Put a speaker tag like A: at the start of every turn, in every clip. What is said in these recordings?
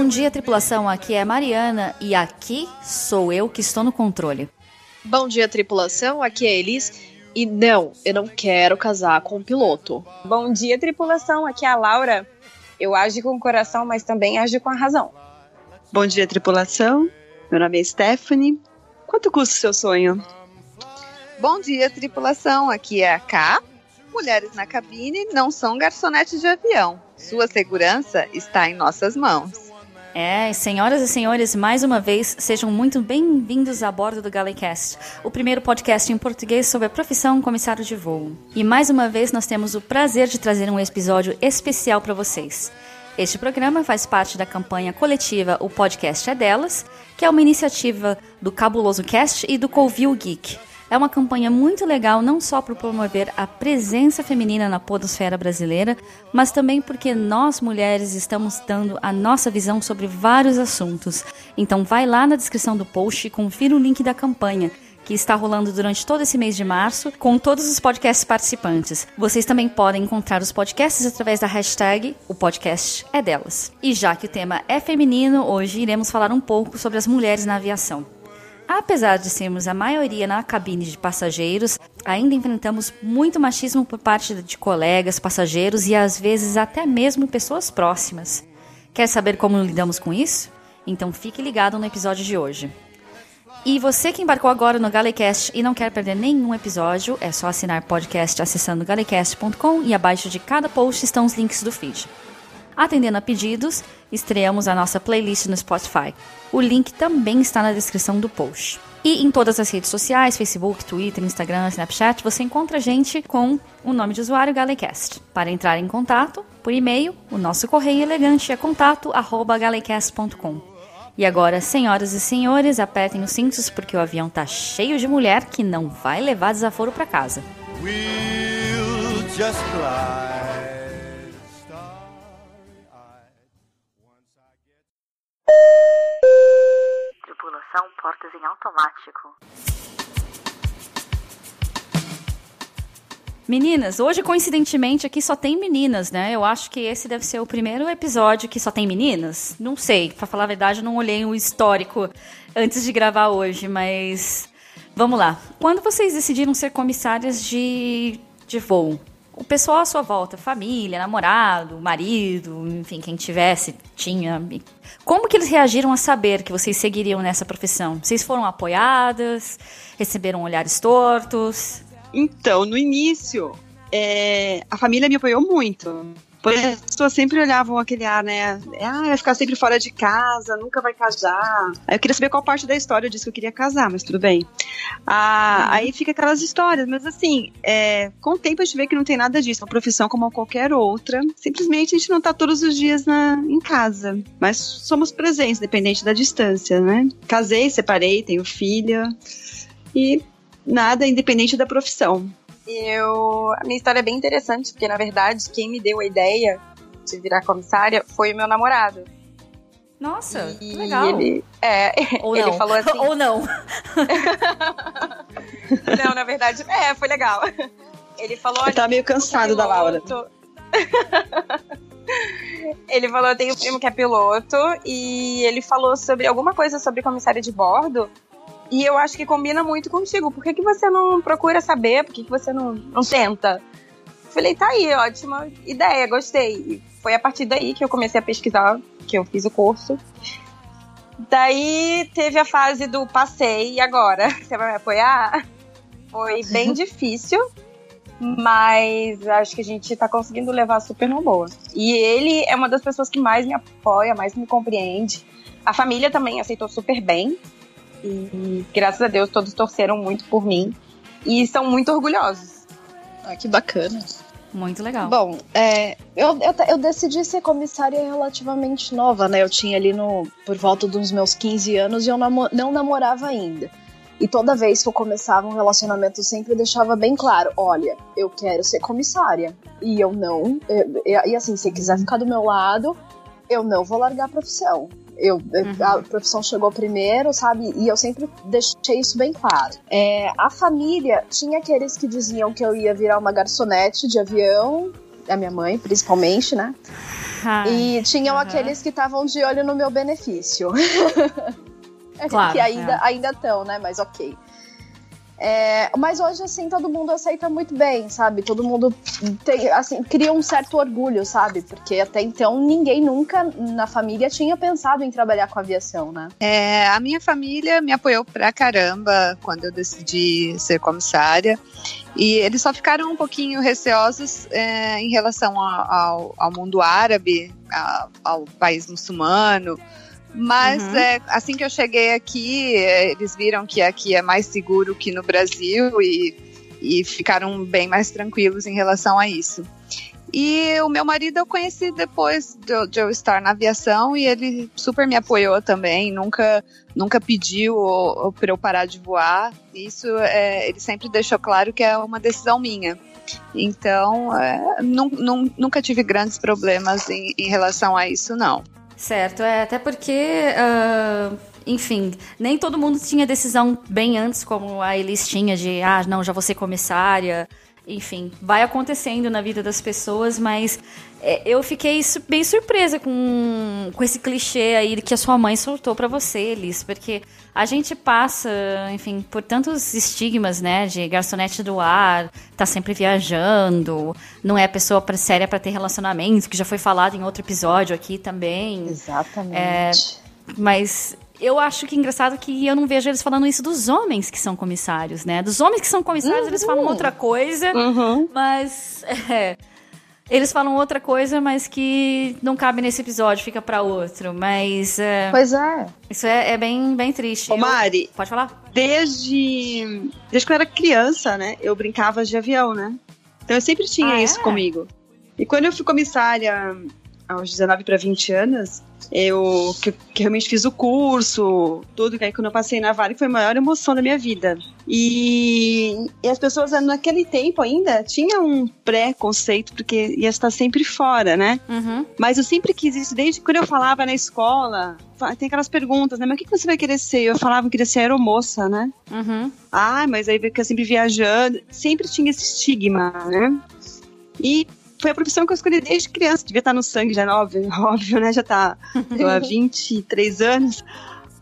A: Bom dia, tripulação. Aqui é a Mariana e aqui sou eu que estou no controle.
B: Bom dia, tripulação. Aqui é a Elis. E não, eu não quero casar com um piloto.
C: Bom dia, tripulação. Aqui é a Laura. Eu ajo com o coração, mas também ajo com a razão.
D: Bom dia, tripulação. Meu nome é Stephanie. Quanto custa o seu sonho?
E: Bom dia, tripulação. Aqui é a K. Mulheres na cabine não são garçonetes de avião. Sua segurança está em nossas mãos.
A: É, senhoras e senhores, mais uma vez, sejam muito bem-vindos a bordo do Galecast, o primeiro podcast em português sobre a profissão comissário de voo. E mais uma vez nós temos o prazer de trazer um episódio especial para vocês. Este programa faz parte da campanha coletiva O Podcast é Delas, que é uma iniciativa do Cabuloso Cast e do Colville Geek. É uma campanha muito legal não só para promover a presença feminina na podosfera brasileira, mas também porque nós mulheres estamos dando a nossa visão sobre vários assuntos. Então vai lá na descrição do post e confira o link da campanha que está rolando durante todo esse mês de março, com todos os podcasts participantes. Vocês também podem encontrar os podcasts através da hashtag O Podcast é Delas. E já que o tema é feminino, hoje iremos falar um pouco sobre as mulheres na aviação. Apesar de sermos a maioria na cabine de passageiros, ainda enfrentamos muito machismo por parte de colegas, passageiros e às vezes até mesmo pessoas próximas. Quer saber como lidamos com isso? Então fique ligado no episódio de hoje. E você que embarcou agora no Galecast e não quer perder nenhum episódio, é só assinar podcast acessando galecast.com e abaixo de cada post estão os links do feed. Atendendo a pedidos, estreamos a nossa playlist no Spotify. O link também está na descrição do post. E em todas as redes sociais, Facebook, Twitter, Instagram, Snapchat, você encontra a gente com o nome de usuário Galecast. Para entrar em contato, por e-mail, o nosso correio elegante é contato@galecast.com. E agora, senhoras e senhores, apertem os cintos porque o avião tá cheio de mulher que não vai levar desaforo para casa. We'll em automático. Meninas, hoje coincidentemente aqui só tem meninas, né? Eu acho que esse deve ser o primeiro episódio que só tem meninas. Não sei, para falar a verdade, não olhei o histórico antes de gravar hoje, mas vamos lá. Quando vocês decidiram ser comissárias de, de voo, o pessoal à sua volta, família, namorado, marido, enfim, quem tivesse, tinha. Como que eles reagiram a saber que vocês seguiriam nessa profissão? Vocês foram apoiadas? Receberam olhares tortos?
D: Então, no início, é, a família me apoiou muito. As pessoas sempre olhavam aquele ar, né? Ah, vai ficar sempre fora de casa, nunca vai casar. Aí eu queria saber qual parte da história eu disse que eu queria casar, mas tudo bem. Ah, uhum. Aí fica aquelas histórias, mas assim, é, com o tempo a gente vê que não tem nada disso. É uma profissão como qualquer outra. Simplesmente a gente não tá todos os dias na, em casa. Mas somos presentes, dependente da distância, né? Casei, separei, tenho filha. E nada independente da profissão.
C: Eu, a minha história é bem interessante, porque na verdade quem me deu a ideia de virar comissária foi o meu namorado.
A: Nossa, e legal.
C: Ele, é,
A: Ou
C: ele
A: não.
C: falou assim.
A: Ou não.
C: não, na verdade, é, foi legal. Ele falou.
D: Eu tava meio cansado da Laura.
C: ele falou: eu tenho um primo que é piloto, e ele falou sobre alguma coisa sobre comissária de bordo. E eu acho que combina muito contigo. Por que, que você não procura saber? Por que, que você não, não tenta? Falei, tá aí, ótima ideia, gostei. E foi a partir daí que eu comecei a pesquisar, que eu fiz o curso. Daí teve a fase do passei, e agora? Você vai me apoiar? Foi bem difícil, mas acho que a gente tá conseguindo levar super numa boa. E ele é uma das pessoas que mais me apoia, mais me compreende. A família também aceitou super bem. E graças a Deus todos torceram muito por mim e são muito orgulhosos.
B: Ah, que bacana.
A: Muito legal.
B: Bom, é, eu, eu, eu, decidi ser comissária relativamente nova, né? Eu tinha ali no, por volta dos meus 15 anos e eu namo, não namorava ainda. E toda vez que eu começava um relacionamento, eu sempre deixava bem claro: olha, eu quero ser comissária. E eu não. Eu, e assim, se quiser ficar do meu lado, eu não vou largar a profissão. Eu, uhum. A profissão chegou primeiro, sabe? E eu sempre deixei isso bem claro. É, a família tinha aqueles que diziam que eu ia virar uma garçonete de avião. a minha mãe, principalmente, né?
A: Ai,
B: E tinham aqueles que estavam de olho no meu benefício.
A: Claro,
B: que ainda
A: é.
B: ainda estão, né? Mas ok. É, mas hoje, assim, todo mundo aceita muito bem, sabe? Todo mundo tem, assim, cria um certo orgulho, sabe? Porque até então ninguém nunca na família tinha pensado em trabalhar com aviação, né?
E: É, a minha família me apoiou pra caramba quando eu decidi ser comissária. E eles só ficaram um pouquinho receosos é, em relação a- ao, ao mundo árabe, a- ao país muçulmano. Mas
A: Uhum.
E: é, assim que eu cheguei aqui, é, eles viram que aqui é mais seguro que no Brasil e, e ficaram bem mais tranquilos em relação a isso. E o meu marido eu conheci depois de, eu- de eu estar na aviação e ele super me apoiou também, nunca, nunca pediu para eu parar de voar. Isso é, ele sempre deixou claro que é uma decisão minha. Então, é, nun- nun- nunca tive grandes problemas em, em relação a isso, não.
A: Certo, é até porque, ah, enfim, nem todo mundo tinha decisão bem antes, como a Elis tinha, de, ah, não, já vou ser comissária. Enfim, vai acontecendo na vida das pessoas, mas é, eu fiquei bem surpresa com, com esse clichê aí que a sua mãe soltou pra você, Elis, porque a gente passa, enfim, por tantos estigmas, né, de garçonete do ar, tá sempre viajando, não é pessoa pra- séria pra ter relacionamento, que já foi falado em outro episódio aqui também.
B: Exatamente.
A: Mas eu acho que é engraçado que eu não vejo eles falando isso dos homens que são comissários, né? Dos homens que são comissários, eles falam outra coisa,
D: Uhum.
A: mas. é, eles falam outra coisa, mas que não cabe nesse episódio, fica pra outro. Mas é,
B: Pois é.
A: isso é, é bem, bem triste.
D: Ô,
A: Eu-
D: Mari,
A: Pode falar?
D: desde, desde que eu era criança, né? Eu brincava de avião, né? Então eu sempre tinha
A: Ah,
D: isso
A: é?
D: comigo. E quando eu fui comissária aos 19 para 20 anos, eu que, que realmente fiz o curso, tudo, que aí quando eu passei na Vale foi a maior emoção da minha vida. E, e as pessoas naquele tempo ainda tinham um pré-conceito, porque ia estar sempre fora, né?
A: Uhum.
D: Mas eu sempre quis isso, desde quando eu falava na escola, tem aquelas perguntas, né? Mas o que você vai querer ser? Eu falava que eu queria ser aeromoça, né?
A: Uhum.
D: Ah, mas aí fica sempre viajando. Sempre tinha esse estigma, né? E foi a profissão que eu escolhi desde criança. Devia estar no sangue já, óbvio, óbvio né? Já tá tô há 23 anos.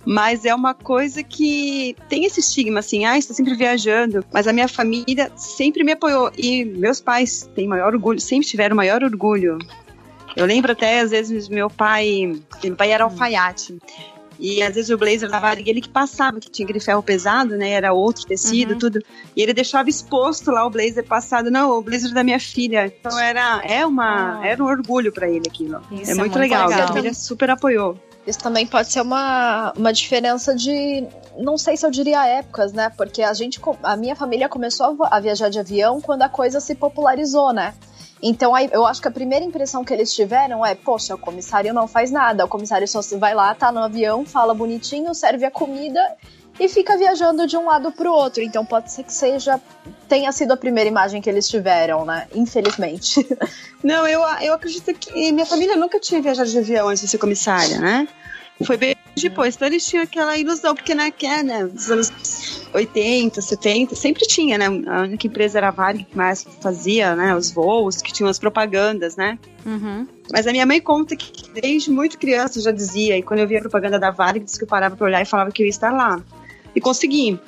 D: Mas é uma coisa que tem esse estigma, assim, ah, está sempre viajando. Mas a minha família sempre me apoiou. E meus pais têm maior orgulho, sempre tiveram maior orgulho. Eu lembro até, às vezes, meu pai. Meu pai era alfaiate. E às vezes o blazer da Varig, ele que passava, que tinha aquele ferro pesado, né? Era outro tecido,
A: Uhum.
D: tudo. E ele deixava exposto lá o blazer passado. Não, o blazer da minha filha. Então era, é uma,
A: Ah.
D: era um orgulho pra ele aquilo.
A: Isso
D: é, muito, legal.
A: legal.
D: A família super apoiou.
B: Isso também pode ser uma, uma diferença de. Não sei se eu diria épocas, né? Porque a gente. A minha família começou a viajar de avião quando a coisa se popularizou, né? Então aí, eu acho que a primeira impressão que eles tiveram é, poxa, o comissário não faz nada. O comissário só vai lá, tá no avião, fala bonitinho, serve a comida e fica viajando de um lado pro outro. Então pode ser que seja. tenha sido a primeira imagem que eles tiveram, né? Infelizmente.
D: Não, eu, eu acredito que minha família nunca tinha viajado de avião antes de ser comissária, né? Foi bem depois. Então eles tinham aquela ilusão, porque que é, né, nos anos 80, 70, sempre tinha, né? A única empresa era a Varig que mais fazia, né? Os voos, que tinham as propagandas, né?
A: Uhum.
D: Mas a minha mãe conta que desde muito criança eu já dizia, e quando eu via a propaganda da Varig, disse que eu parava pra olhar e falava que eu ia estar lá. E consegui.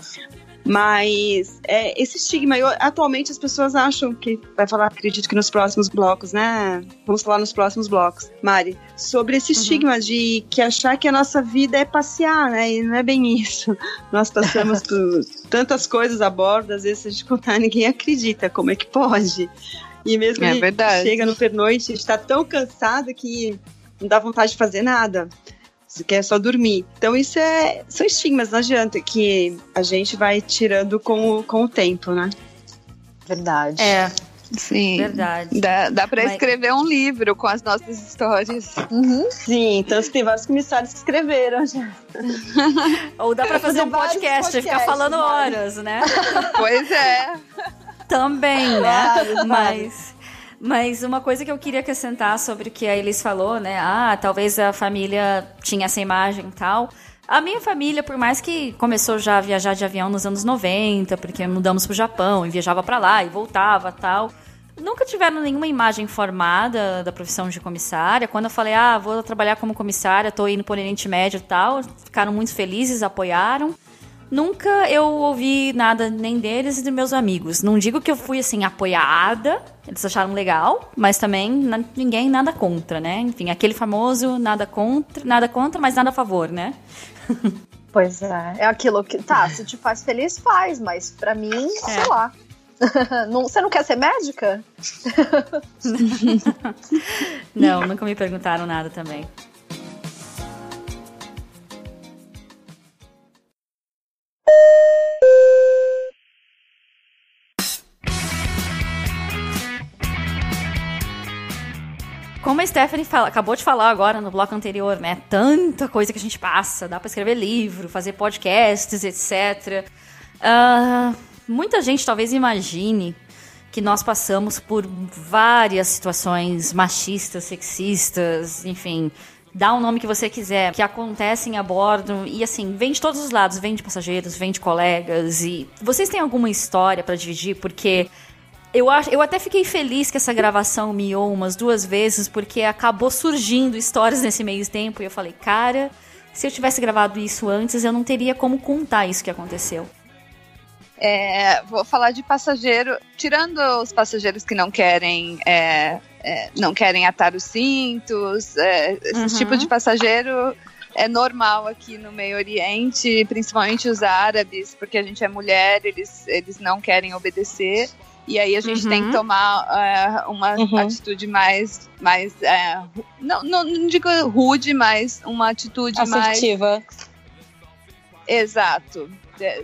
D: Mas é, esse estigma, eu- atualmente as pessoas acham que, vai falar, acredito que nos próximos blocos, né? Vamos falar nos próximos blocos, Mari, sobre esse estigma de que achar que a nossa vida é passear, né? E não é bem isso. Nós passamos por tantas coisas a bordo, às vezes se a gente contar, ninguém acredita. Como é que pode? E mesmo
E: É
D: chega no pernoite, está tão cansado que não dá vontade de fazer nada. Você quer só dormir. Então isso é são estigmas, não adianta que a gente vai tirando com, o- com o tempo, né?
B: Verdade.
A: É,
E: Sim.
A: verdade.
E: Dá, dá pra
A: Mas-
E: escrever um livro com as nossas histórias.
B: Uhum.
D: Sim, então tem vários comissários que escreveram já.
A: Ou dá pra fazer um podcast e ficar falando horas, né?
E: Pois é.
A: Também, né?
B: Vários,
A: Mas, mas uma coisa que eu queria acrescentar sobre o que a Elis falou, né? Ah, talvez a família tinha essa imagem e tal. A minha família, por mais que começou já a viajar de avião nos anos 90, porque mudamos pro Japão e viajava pra lá e voltava tal, nunca tiveram nenhuma imagem formada da profissão de comissária. Quando eu falei, ah, vou trabalhar como comissária, tô indo por Oriente Médio e tal, ficaram muito felizes, apoiaram. Nunca eu ouvi nada nem deles e dos meus amigos. Não digo que eu fui assim apoiada, eles acharam legal, mas também ninguém nada contra, né? Enfim, aquele famoso nada contra, nada contra, mas nada a favor, né?
B: Pois é, é aquilo que tá, se te faz feliz, faz, mas para mim, é. sei lá. não, você não quer ser médica?
A: não, nunca me perguntaram nada também. Como a Stephanie fala, acabou de falar agora no bloco anterior, né? Tanta coisa que a gente passa, dá para escrever livro, fazer podcasts, etc. Uh, ah, muita gente talvez imagine que nós passamos por várias situações machistas, sexistas, enfim, dá o nome que você quiser, que acontecem a bordo e assim, vem de todos os lados, vem de passageiros, vem de colegas e vocês têm alguma história para dividir porque eu, acho, eu até fiquei feliz que essa gravação miou umas duas vezes, porque acabou surgindo histórias nesse meio tempo. E eu falei, cara, se eu tivesse gravado isso antes, eu não teria como contar isso que aconteceu.
E: É, vou falar de passageiro, tirando os passageiros que não querem é, é, não querem atar os cintos, é, esse uhum. tipo de passageiro é normal aqui no Meio Oriente, principalmente os árabes, porque a gente é mulher, eles, eles não querem obedecer. E aí a gente uhum. tem que uhum. tomar uh, uma uhum. atitude mais, mais uh, não, não, não digo rude, mas uma atitude
C: Assertiva.
E: mais... Exato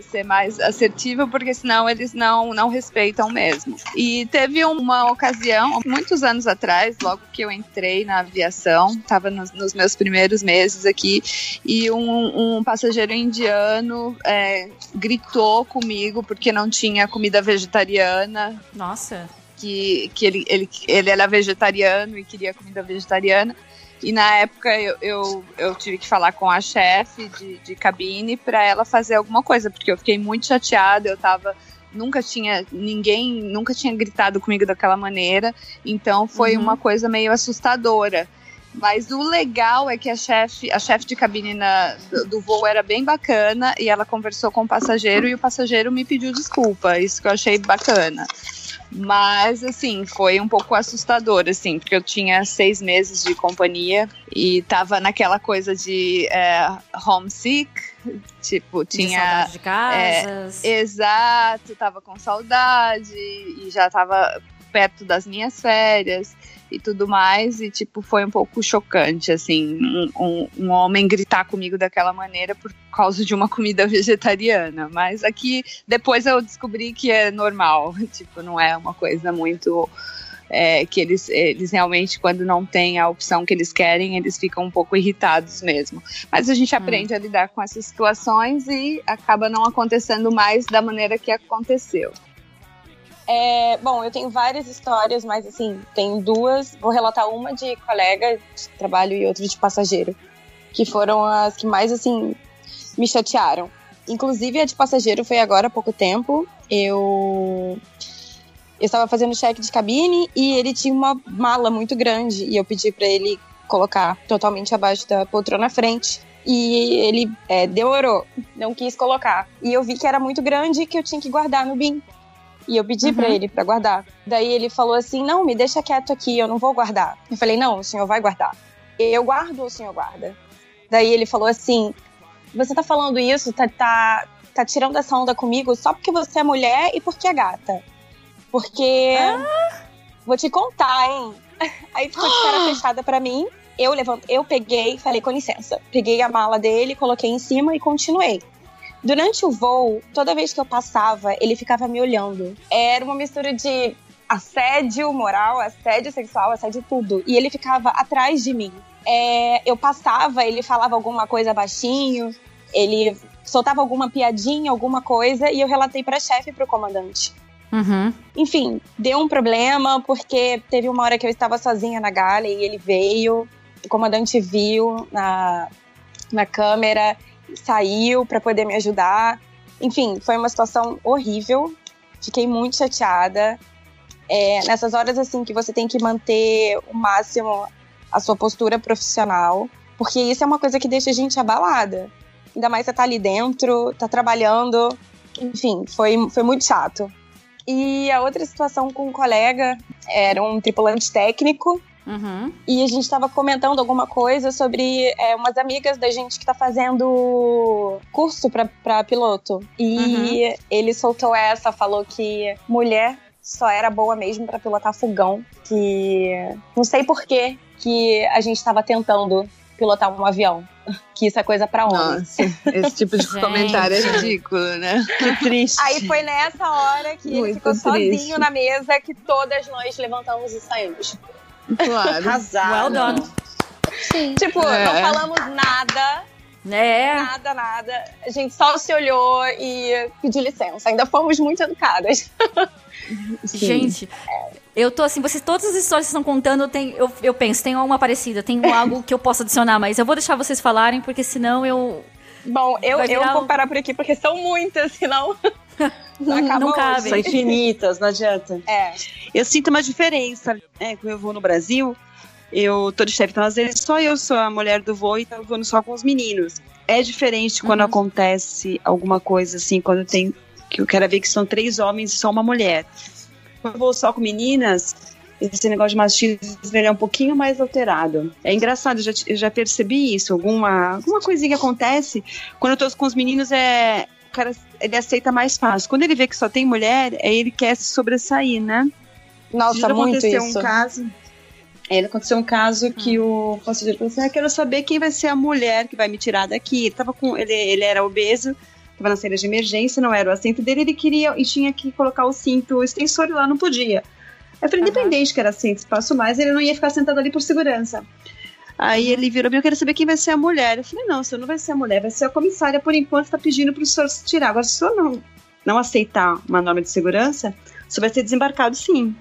E: ser mais assertiva, porque senão eles não, não respeitam mesmo. E teve uma ocasião, muitos anos atrás, logo que eu entrei na aviação, estava nos, nos, meus primeiros meses aqui, e um, um passageiro indiano é, gritou comigo porque não tinha comida vegetariana.
A: Nossa
E: que, que ele, ele, ele era vegetariano e queria comida vegetariana. E na época eu, eu, eu tive que falar com a chefe de, de cabine para ela fazer alguma coisa, porque eu fiquei muito chateada, eu tava nunca tinha ninguém nunca tinha gritado comigo daquela maneira então foi uhum. uma coisa meio assustadora mas o legal é que a chefe a chefe de cabine na, do, do, voo era bem bacana e ela conversou com o passageiro e o passageiro me pediu desculpa isso que eu achei bacana mas, assim, foi um pouco assustador, assim, porque eu tinha seis meses de companhia e tava naquela coisa de é, homesick, tipo, tinha.
A: De, de casas.
E: É, exato, tava com saudade e já tava perto das minhas férias e tudo mais, e tipo, foi um pouco chocante, assim, um, um, um, homem gritar comigo daquela maneira por causa de uma comida vegetariana. Mas aqui, depois eu descobri que é normal, tipo, não é uma coisa muito. É, que eles, eles realmente, quando não tem a opção que eles querem, eles ficam um pouco irritados mesmo. Mas a gente hum. aprende a lidar com essas situações e acaba não acontecendo mais da maneira que aconteceu.
C: É, bom, eu tenho várias histórias, mas assim, tem duas. Vou relatar uma de colega de trabalho e outra de passageiro, que foram as que mais assim me chatearam. Inclusive a de passageiro foi agora há pouco tempo. Eu eu estava fazendo cheque de cabine e ele tinha uma mala muito grande e eu pedi para ele colocar totalmente abaixo da poltrona na frente. E ele é, demorou, não quis colocar. E eu vi que era muito grande e que eu tinha que guardar no BIM. E eu pedi uhum. para ele para guardar. Daí ele falou assim: "Não, me deixa quieto aqui, eu não vou guardar". Eu falei: "Não, o senhor vai guardar". Eu guardo ou o senhor guarda? Daí ele falou assim: "Você tá falando isso, tá, tá, tá tirando essa onda comigo só porque você é mulher e porque é gata. Porque ah. vou te contar, hein?" Aí ficou de cara fechada para mim. Eu levant... eu peguei, falei com licença. Peguei a mala dele, coloquei em cima e continuei. Durante o voo, toda vez que eu passava, ele ficava me olhando. Era uma mistura de assédio moral, assédio sexual, assédio tudo. E ele ficava atrás de mim. É, eu passava, ele falava alguma coisa baixinho, ele soltava alguma piadinha, alguma coisa, e eu relatei para chefe e pro comandante.
A: Uhum.
C: Enfim, deu um problema, porque teve uma hora que eu estava sozinha na gala e ele veio, o comandante viu na, na câmera saiu para poder me ajudar. Enfim, foi uma situação horrível. Fiquei muito chateada. É, nessas horas assim que você tem que manter o máximo a sua postura profissional, porque isso é uma coisa que deixa a gente abalada. Ainda mais você tá ali dentro, tá trabalhando, enfim, foi, foi muito chato. E a outra situação com um colega era um tripulante técnico.
A: Uhum.
C: E a gente estava comentando alguma coisa sobre é, umas amigas da gente que tá fazendo curso para piloto. E uhum. ele soltou essa, falou que mulher só era boa mesmo para pilotar fogão. Que não sei por que que a gente estava tentando pilotar um avião. Que isso é coisa pra homem.
E: Nossa, esse tipo de comentário é ridículo, né?
B: Que triste.
C: Aí foi nessa hora que
B: Muito
C: ele ficou
B: triste.
C: sozinho na mesa que todas nós levantamos e saímos.
E: Claro.
B: Arrasado.
A: Well done.
B: Sim.
C: Tipo,
E: É.
C: não falamos nada,
A: É.
C: nada, nada. A gente só se olhou e pediu licença. Ainda fomos muito educadas.
A: Gente, eu tô assim, vocês, todas as histórias que vocês estão contando, tem, eu, eu penso, tem uma parecida, tem algo que eu posso adicionar, mas eu vou deixar vocês falarem, porque senão eu.
C: Bom, eu, eu vou parar por aqui porque são muitas, senão.
A: Não,
C: acaba
A: não cabe.
B: São infinitas, não adianta.
C: É.
D: Eu sinto uma diferença, né? Quando eu vou no Brasil, eu tô de chefe, então às vezes só eu sou a mulher do voo e tô voando só com os meninos. É diferente quando
A: Uhum.
D: acontece alguma coisa assim, quando tem. Que eu quero ver que são três homens e só uma mulher. Quando eu vou só com meninas, esse negócio de machismo ele é um pouquinho mais alterado. É engraçado, eu já, eu já percebi isso. Alguma, alguma coisinha que acontece, quando eu tô com os meninos, é. O cara ele aceita mais fácil. Quando ele vê que só tem mulher, aí ele quer se sobressair, né?
C: Nossa,
D: Já
C: muito
D: aconteceu
C: isso.
D: um caso. É, aconteceu um caso que o passageiro falou assim: ah, quero saber quem vai ser a mulher que vai me tirar daqui. Ele tava com. Ele, ele era obeso, tava na saída de emergência, não era o assento dele, ele queria e tinha que colocar o cinto extensor e lá não podia. Eu falei,
A: Aham.
D: independente que era cinto, espaço mais, ele não ia ficar sentado ali por segurança. Aí ele virou eu quero saber quem vai ser a mulher. Eu falei, não, o senhor não vai ser a mulher, vai ser a comissária, por enquanto está pedindo para o senhor se tirar. Agora, se o senhor não, não aceitar uma norma de segurança, o senhor vai ser desembarcado sim.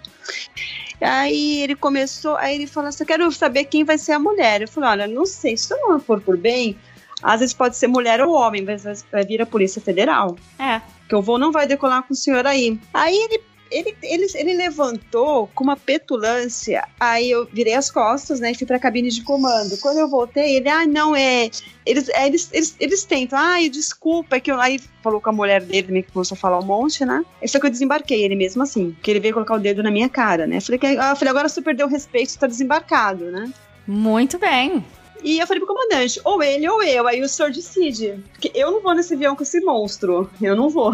D: Aí ele começou, aí ele falou assim: eu quero saber quem vai ser a mulher. Eu falei, olha, não sei, se eu não for por bem, às vezes pode ser mulher ou homem, mas vai- vai vir a Polícia Federal
A: É.
D: que o voo não vai decolar com o senhor aí. Aí ele, ele, ele, ele levantou com uma petulância, aí eu virei as costas, né, e fui pra cabine de comando. Quando eu voltei, ele, ah, não, é... Eles, é, eles, eles, eles tentam, ai, desculpa, é que eu... Aí falou com a mulher dele, também, que começou a falar um monte, né? Aí foi que eu desembarquei ele mesmo assim, porque ele veio colocar o dedo na minha cara, né? Falei, que, ah, eu falei agora você perdeu o respeito, você tá desembarcado, né?
A: Muito bem.
D: E eu falei pro comandante, ou ele ou eu. Aí o senhor decide. Porque eu não vou nesse avião com esse monstro. Eu não vou.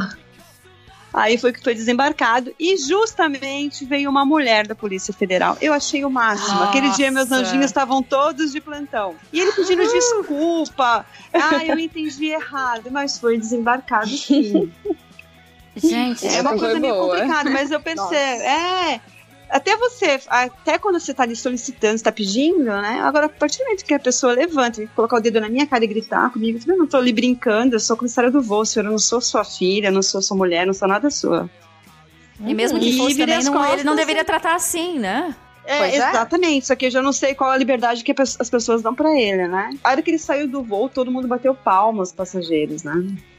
D: Aí foi que foi desembarcado. E justamente veio uma mulher da Polícia Federal. Eu achei o máximo. Aquele dia meus
A: Nossa.
D: anjinhos estavam todos de plantão. E ele pedindo desculpa. Ah, eu entendi errado. Mas foi desembarcado sim.
A: Gente,
D: É uma coisa meio complicada, mas eu pensei, é. Até você, até quando você tá ali solicitando, você tá pedindo, né? Agora, a partir do momento que a pessoa levanta e colocar o dedo na minha cara e gritar comigo, eu não tô ali brincando, eu sou comissária do voo, senhor, eu não sou sua filha, não sou sua mulher, não sou nada sua.
A: e mesmo que fosse também, não, ele
D: costas,
A: não deveria tratar assim, né?
D: É,
C: é.
D: exatamente, só que eu já não sei qual a liberdade que as pessoas dão pra ele, né? A hora que ele saiu do voo, todo mundo bateu palmas, os passageiros, né?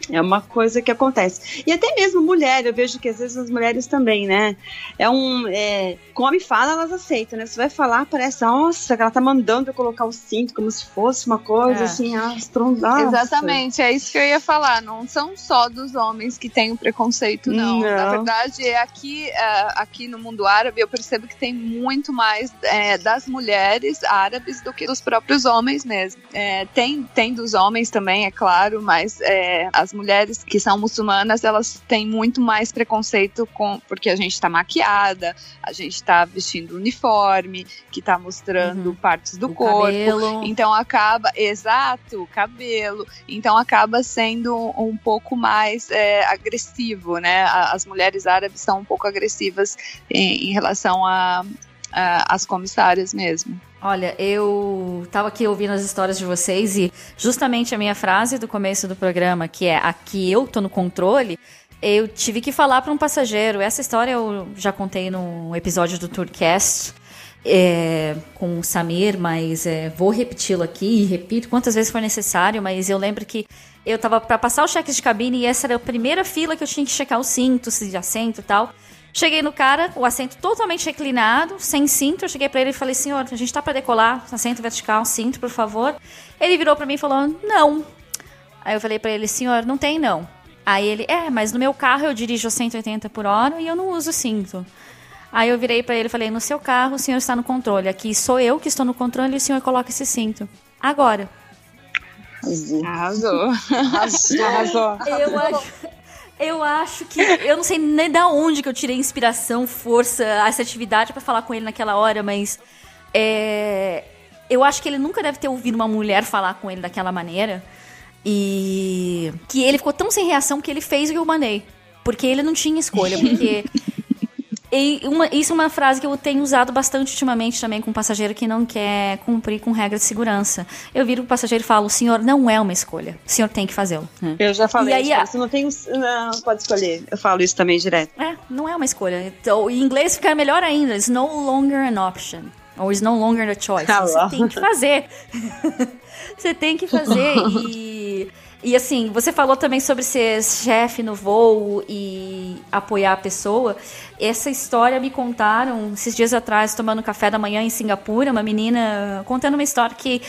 D: É uma coisa que acontece. E até mesmo mulher, eu vejo que às vezes as mulheres também, né? É um. É, come e fala, elas aceitam, né? Você vai falar, parece, nossa, que ela tá mandando eu colocar o cinto como se fosse uma coisa
A: É.
D: assim, astronauta.
E: Exatamente, é isso que eu ia falar. Não são só dos homens que têm o preconceito, não.
D: Não.
E: Na verdade, é aqui, é, aqui no mundo árabe, eu percebo que tem muito mais é, das mulheres árabes do que dos próprios homens mesmo. É, tem, tem dos homens também, é claro, mas é, as mulheres que são muçulmanas, elas têm muito mais preconceito com porque a gente tá maquiada, a gente tá vestindo uniforme, que tá mostrando
A: Uhum.
E: partes do
A: O
E: corpo.
A: cabelo.
E: Então acaba, exato, cabelo. Então acaba sendo um pouco mais é, agressivo, né? As mulheres árabes são um pouco agressivas em, em relação a, a- às comissárias mesmo.
A: Olha, eu tava aqui ouvindo as histórias de vocês e justamente a minha frase do começo do programa, que é aqui eu tô no controle, eu tive que falar para um passageiro. Essa história eu já contei num episódio do Tourcast é, com o Samir, mas é, vou repeti-lo aqui e repito quantas vezes for necessário. Mas eu lembro que eu tava para passar o cheque de cabine e essa era a primeira fila que eu tinha que checar o cinto, se de assento e tal. Cheguei no cara, o assento totalmente reclinado, sem cinto. Eu cheguei para ele e falei: Senhor, a gente tá para decolar, assento vertical, cinto, por favor. Ele virou para mim e falou: Não. Aí eu falei para ele: Senhor, não tem não. Aí ele: É, mas no meu carro eu dirijo a 180 por hora e eu não uso cinto. Aí eu virei para ele e falei: No seu carro o senhor está no controle. Aqui sou eu que estou no controle e o senhor coloca esse cinto. Agora.
E: Arrasou.
C: Arrasou.
A: Eu acho, eu acho que. Eu não sei nem da onde que eu tirei inspiração, força, assertividade para falar com ele naquela hora, mas. É, eu acho que ele nunca deve ter ouvido uma mulher falar com ele daquela maneira. E. Que ele ficou tão sem reação que ele fez o que eu mandei. Porque ele não tinha escolha. Porque e uma, isso é uma frase que eu tenho usado bastante ultimamente também com um passageiro que não quer cumprir com regra de segurança. Eu viro o passageiro e falo: o senhor não é uma escolha. O senhor tem que fazê-lo.
D: Eu já falei,
A: E aí, a-
D: você não tem. Não, pode escolher. Eu falo isso também direto.
A: É, não é uma escolha. Então, em inglês fica melhor ainda. It's no longer an option. Or it's no longer a choice.
D: Ah,
A: Você tem que fazer. você tem que fazer. E, e assim, você falou também sobre ser chefe no voo e apoiar a pessoa. Essa história me contaram esses dias atrás, tomando café da manhã em Singapura, uma menina contando uma história que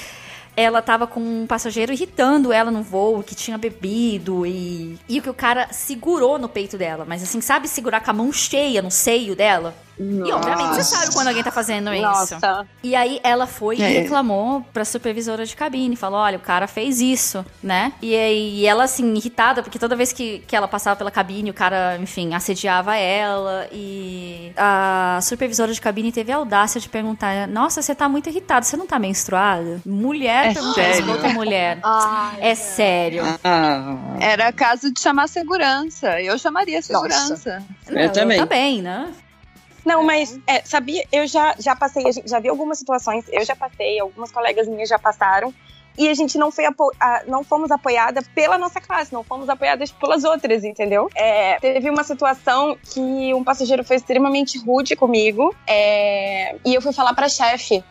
A: ela tava com um passageiro irritando ela no voo, que tinha bebido e. E que o cara segurou no peito dela. Mas assim, sabe segurar com a mão cheia no seio dela? E obviamente você sabe quando alguém tá fazendo isso.
C: Nossa.
A: E aí ela foi
E: É.
A: e reclamou pra supervisora de cabine. Falou, olha, o cara fez isso, né? E aí ela, assim, irritada, porque toda vez que, que ela passava pela cabine, o cara, enfim, assediava ela. E a supervisora de cabine teve a audácia de perguntar, nossa, você tá muito irritada, você não tá menstruada? Mulher
E: É
A: isso
E: sério?
A: pra outra mulher.
B: Ai,
A: É sério.
D: Ah,
E: Era caso de chamar segurança. Eu chamaria segurança.
D: Eu também.
A: Também, né?
C: Não, mas é, sabia, eu já, já passei, já vi algumas situações, eu já passei, algumas colegas minhas já passaram, e a gente não foi apo a- não fomos apoiada pela nossa classe, não fomos apoiadas pelas outras, entendeu? É, teve uma situação que um passageiro foi extremamente rude comigo, é, e eu fui falar pra chefe.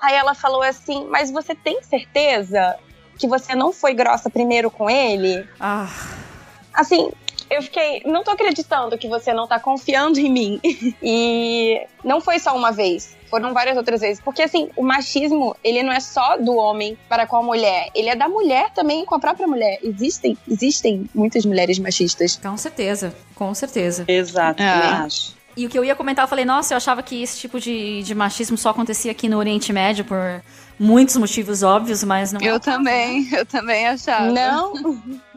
C: Aí ela falou assim: Mas você tem certeza que você não foi grossa primeiro com ele?
A: Ah,
C: assim, eu fiquei, não tô acreditando que você não tá confiando em mim. e não foi só uma vez, foram várias outras vezes. Porque assim, o machismo, ele não é só do homem para com a mulher, ele é da mulher também com a própria mulher. Existem, existem muitas mulheres machistas.
A: com certeza, com certeza.
D: Exato, também acho.
A: E o que eu ia comentar, eu falei, nossa, eu achava que esse tipo de, de machismo só acontecia aqui no Oriente Médio por muitos motivos óbvios, mas não é
E: Eu também, eu também achava.
C: Não,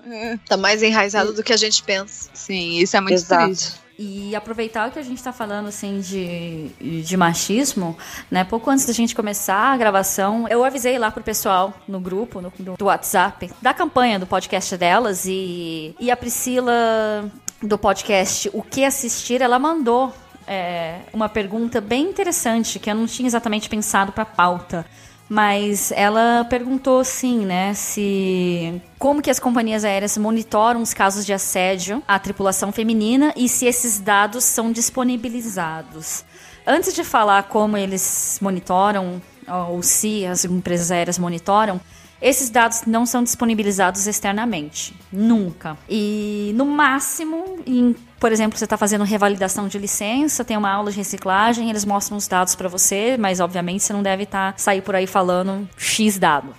B: Tá mais enraizado do que a gente pensa.
E: Sim, isso é muito
D: Exato.
E: triste.
A: E aproveitar o que a gente está falando assim de, de machismo, né? Pouco antes da gente começar a gravação, eu avisei lá pro pessoal no grupo, no, do, do WhatsApp, da campanha do podcast delas e, e a Priscila do podcast O que assistir, ela mandou é, uma pergunta bem interessante que eu não tinha exatamente pensado para pauta. Mas ela perguntou assim, né, se como que as companhias aéreas monitoram os casos de assédio à tripulação feminina e se esses dados são disponibilizados. Antes de falar como eles monitoram ou se as empresas aéreas monitoram, esses dados não são disponibilizados externamente, nunca. E no máximo, em, por exemplo, você está fazendo revalidação de licença, tem uma aula de reciclagem, eles mostram os dados para você, mas obviamente você não deve estar sair por aí falando X dado.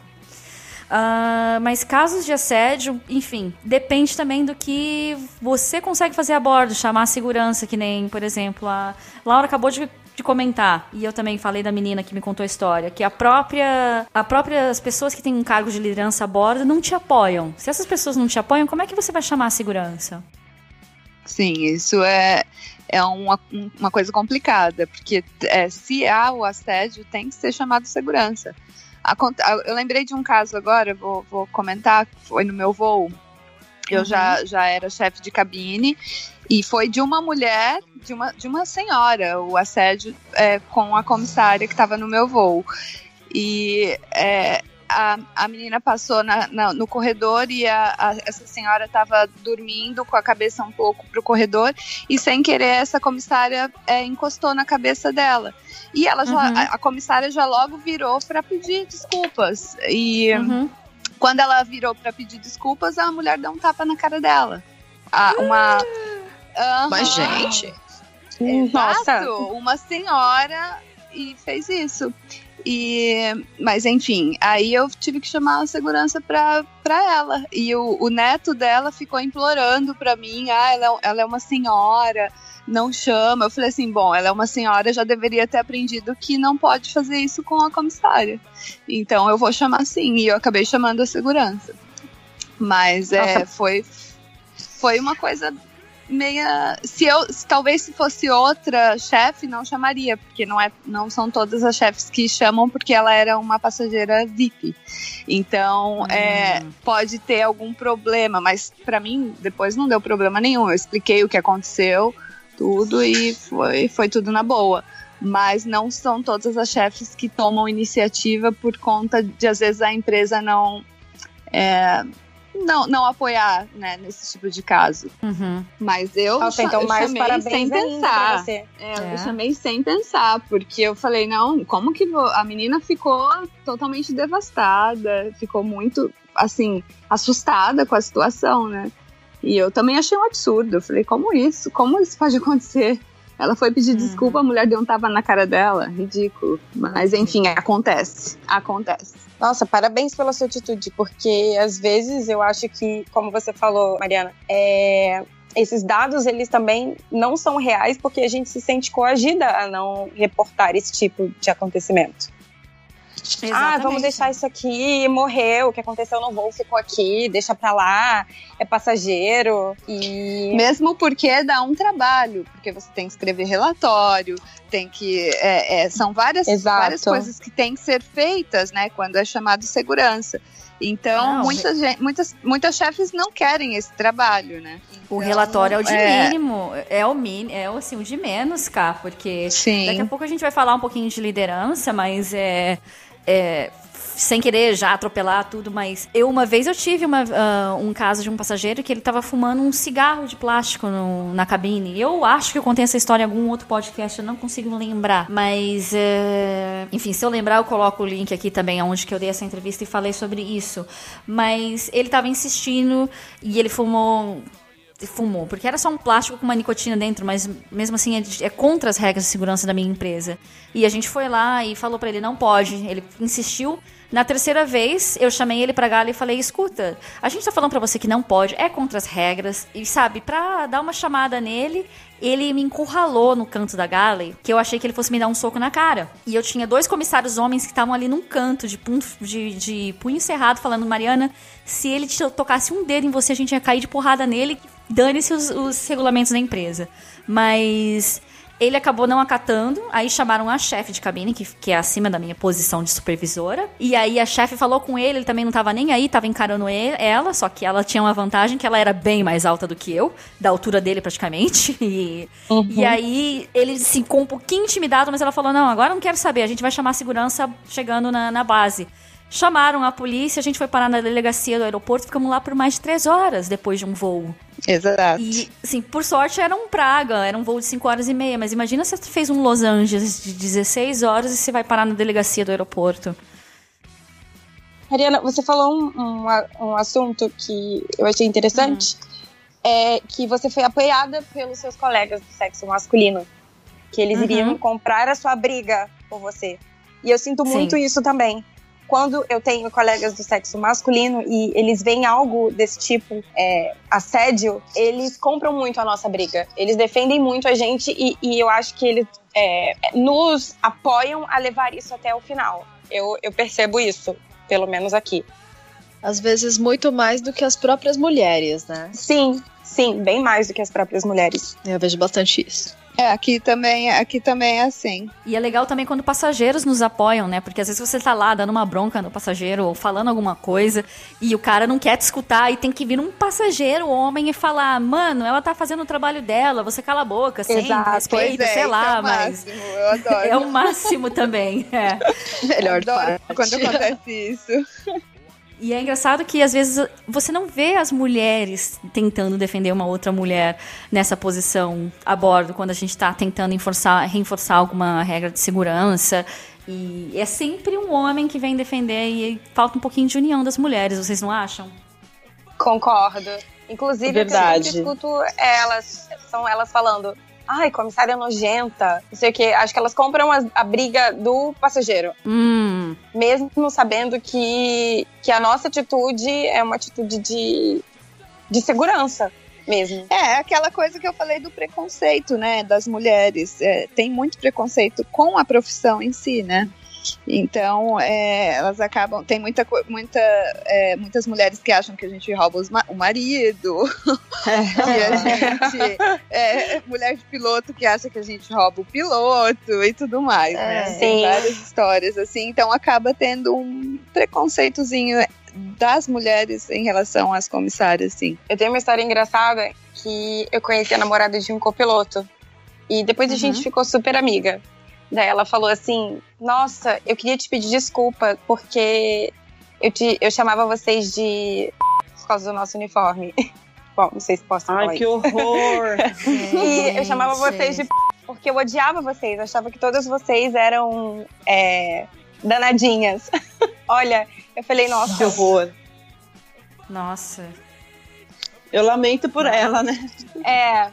A: Ah, mas casos de assédio, enfim, depende também do que você consegue fazer a bordo, chamar a segurança, que nem, por exemplo, a Laura acabou de, de comentar, e eu também falei da menina que me contou a história, que a própria, a própria as pessoas que têm um cargo de liderança a bordo não te apoiam. Se essas pessoas não te apoiam, como é que você vai chamar a segurança?
E: Sim, isso é, é uma, uma coisa complicada, porque é, se há o assédio, tem que ser chamado segurança. Acont- Eu lembrei de um caso agora, vou, vou comentar, foi no meu voo. Eu já, já era chefe de cabine e foi de uma mulher, de uma, de uma senhora, o assédio é, com a comissária que estava no meu voo. E é, a, a menina passou na- na- no corredor e a- a- essa senhora estava dormindo com a cabeça um pouco pro corredor e sem querer essa comissária é, encostou na cabeça dela. E ela já,
A: Uhum.
E: a, a comissária já logo virou para pedir desculpas. E
A: Uhum.
E: quando ela virou para pedir desculpas, a mulher deu um tapa na cara dela. Uma. Aham.
B: Mas, gente.
C: Nossa.
E: Exato, uma senhora e fez isso. E, mas enfim, aí eu tive que chamar a segurança pra, pra ela. E o, o neto dela ficou implorando pra mim: ah, ela, é- ela é uma senhora, não chama. Eu falei assim: bom, ela é uma senhora, já deveria ter aprendido que não pode fazer isso com a comissária. Então eu vou chamar sim. E eu acabei chamando a segurança. Mas é, foi, foi uma coisa meia. Se eu, se, talvez se fosse outra chefe, não chamaria, porque não, é, não são todas as chefes que chamam, porque ela era uma passageira VIP. Então, é, pode ter algum problema, mas pra mim, depois não deu problema nenhum. Eu expliquei o que aconteceu, tudo, e foi, foi tudo na boa. Mas não são todas as chefes que tomam iniciativa por conta de, às vezes, a empresa não. é, não, não apoiar né, nesse tipo de caso.
A: Uhum.
E: Mas eu,
C: Nossa, então
E: eu
C: mais
E: chamei sem pensar.
C: você.
E: É,
A: É.
E: Eu chamei sem pensar, porque eu falei, não, como que vo- a menina ficou totalmente devastada, ficou muito, assim, assustada com a situação, né? E eu também achei um absurdo. Eu falei, como isso? Como isso pode acontecer? Ela foi pedir desculpa, a mulher deu um tapa na cara dela. Ridículo. Mas, enfim, acontece. Acontece.
C: Nossa, parabéns pela sua atitude, porque às vezes eu acho que, como você falou, Mariana, é, esses dados eles também não são reais porque a gente se sente coagida a não reportar esse tipo de acontecimento. Ah, vamos deixar isso aqui, morreu, o que aconteceu no voo ficou aqui, deixa pra lá, é passageiro e
E: Mesmo porque dá um trabalho, porque você tem que escrever relatório, tem que. é, é, são várias,
C: Exato.
E: várias coisas que têm que ser feitas, né? Quando é chamado segurança. Então,
A: Não,
E: muitas, gen- muitas, muitas chefes não querem esse trabalho, né?
A: O
E: Então,
A: relatório é o de
E: é.
A: mínimo, é o mínimo, é o, assim, o de menos, cá, porque
E: Sim.
A: daqui a pouco a gente vai falar um pouquinho de liderança, mas é, é, sem querer já atropelar tudo, mas eu uma vez eu tive uma, ah, um caso de um passageiro que ele tava fumando um cigarro de plástico no- na cabine. Eu acho que eu contei essa história em algum outro podcast, eu não consigo lembrar. Mas, é, enfim, se eu lembrar, eu coloco o link aqui também, onde que eu dei essa entrevista e falei sobre isso. Mas ele tava insistindo e ele fumou fumou, porque era só um plástico com uma nicotina dentro, mas mesmo assim é, é contra as regras de segurança da minha empresa. E a gente foi lá e falou pra ele não pode. Ele insistiu. Na terceira vez, eu chamei ele pra gala e falei: "Escuta, a gente tá falando pra você que não pode, é contra as regras". E sabe, pra dar uma chamada nele, ele me encurralou no canto da galley, que eu achei que ele fosse me dar um soco na cara. E eu tinha dois comissários homens que estavam ali num canto, de punho, de, de punho cerrado, falando: Mariana, se ele tocasse um dedo em você, a gente ia cair de porrada nele. Dane-se os, os regulamentos da empresa. Mas ele acabou não acatando, aí chamaram a chefe de cabine, que, que é acima da minha posição de supervisora. E aí a chefe falou com ele, ele também não tava nem aí, tava encarando ele- ela, só que ela tinha uma vantagem que ela era bem mais alta do que eu, da altura dele praticamente. E, e aí ele se ficou um pouquinho intimidado, mas ela falou: não, agora não quero saber, a gente vai chamar a segurança chegando na, na base. Chamaram a polícia, a gente foi parar na delegacia do aeroporto, ficamos lá por mais de três horas depois de um voo.
E: Exato.
A: E, assim, por sorte era um Praga, era um voo de 5 horas e meia, mas imagina se você fez um Los Angeles de 16 horas e você vai parar na delegacia do aeroporto.
C: Mariana, você falou um, um, um assunto que eu achei interessante, é que você foi apoiada pelos seus colegas do sexo masculino, que eles
A: Uhum.
C: iriam comprar a sua briga por você. E eu sinto
A: Sim.
C: muito isso também. Quando eu tenho colegas do sexo masculino e eles veem algo desse tipo, é, assédio, eles compram muito a nossa briga. Eles defendem muito a gente e, e eu acho que eles é, nos apoiam a levar isso até o final. Eu, eu percebo isso, pelo menos aqui.
B: Às vezes muito mais do que as próprias mulheres, né?
C: Sim, sim, bem mais do que as próprias mulheres.
B: Eu vejo bastante isso.
E: É, aqui também, aqui também é assim.
A: E é legal também quando passageiros nos apoiam, né? Porque às vezes você tá lá dando uma bronca no passageiro ou falando alguma coisa e o cara não quer te escutar e tem que vir um passageiro, homem, e falar: Mano, ela tá fazendo o trabalho dela, você cala a boca, sem
C: Exato,
A: respeito,
E: é,
A: sei
E: isso
A: lá,
E: é o
A: mas.
E: máximo, eu adoro.
A: É o máximo também, é.
B: Melhor
E: adoro
B: parte.
E: quando acontece isso.
A: E é engraçado que às vezes você não vê as mulheres tentando defender uma outra mulher nessa posição a bordo, quando a gente está tentando enforçar, reforçar alguma regra de segurança. E é sempre um homem que vem defender e falta um pouquinho de união das mulheres, vocês não acham?
C: Concordo. Inclusive, o que eu
B: Verdade.
C: sempre escuto elas, são elas falando: ai, comissária nojenta, não sei o que. Acho que elas compram a, a briga do passageiro.
A: Hum.
C: Mesmo sabendo que, que a nossa atitude é uma atitude de, de segurança mesmo.
E: É, aquela coisa que eu falei do preconceito, né, das mulheres. É, tem muito preconceito com a profissão em si, né? Então, é, elas acabam. Tem muita, muita, é, muitas mulheres que acham que a gente rouba ma o marido. e a gente. É, mulher de piloto que acha que a gente rouba o piloto e tudo mais, né?
C: Sim.
E: Tem várias histórias assim. Então, acaba tendo um preconceitozinho das mulheres em relação às comissárias, sim.
C: Eu tenho uma história engraçada que eu conheci a namorada de um copiloto. E depois a gente ficou super amiga. Daí ela falou assim: Nossa, eu queria te pedir desculpa porque eu, te, eu chamava vocês de. por causa do nosso uniforme. Bom, não sei se posso falar
F: Ai, que horror!
C: E eu chamava vocês de porque eu odiava vocês. Achava que todas vocês eram é, danadinhas. Olha, eu falei,
F: que
C: nossa,
F: horror.
A: Nossa.
F: Eu lamento por ela, né?
C: é.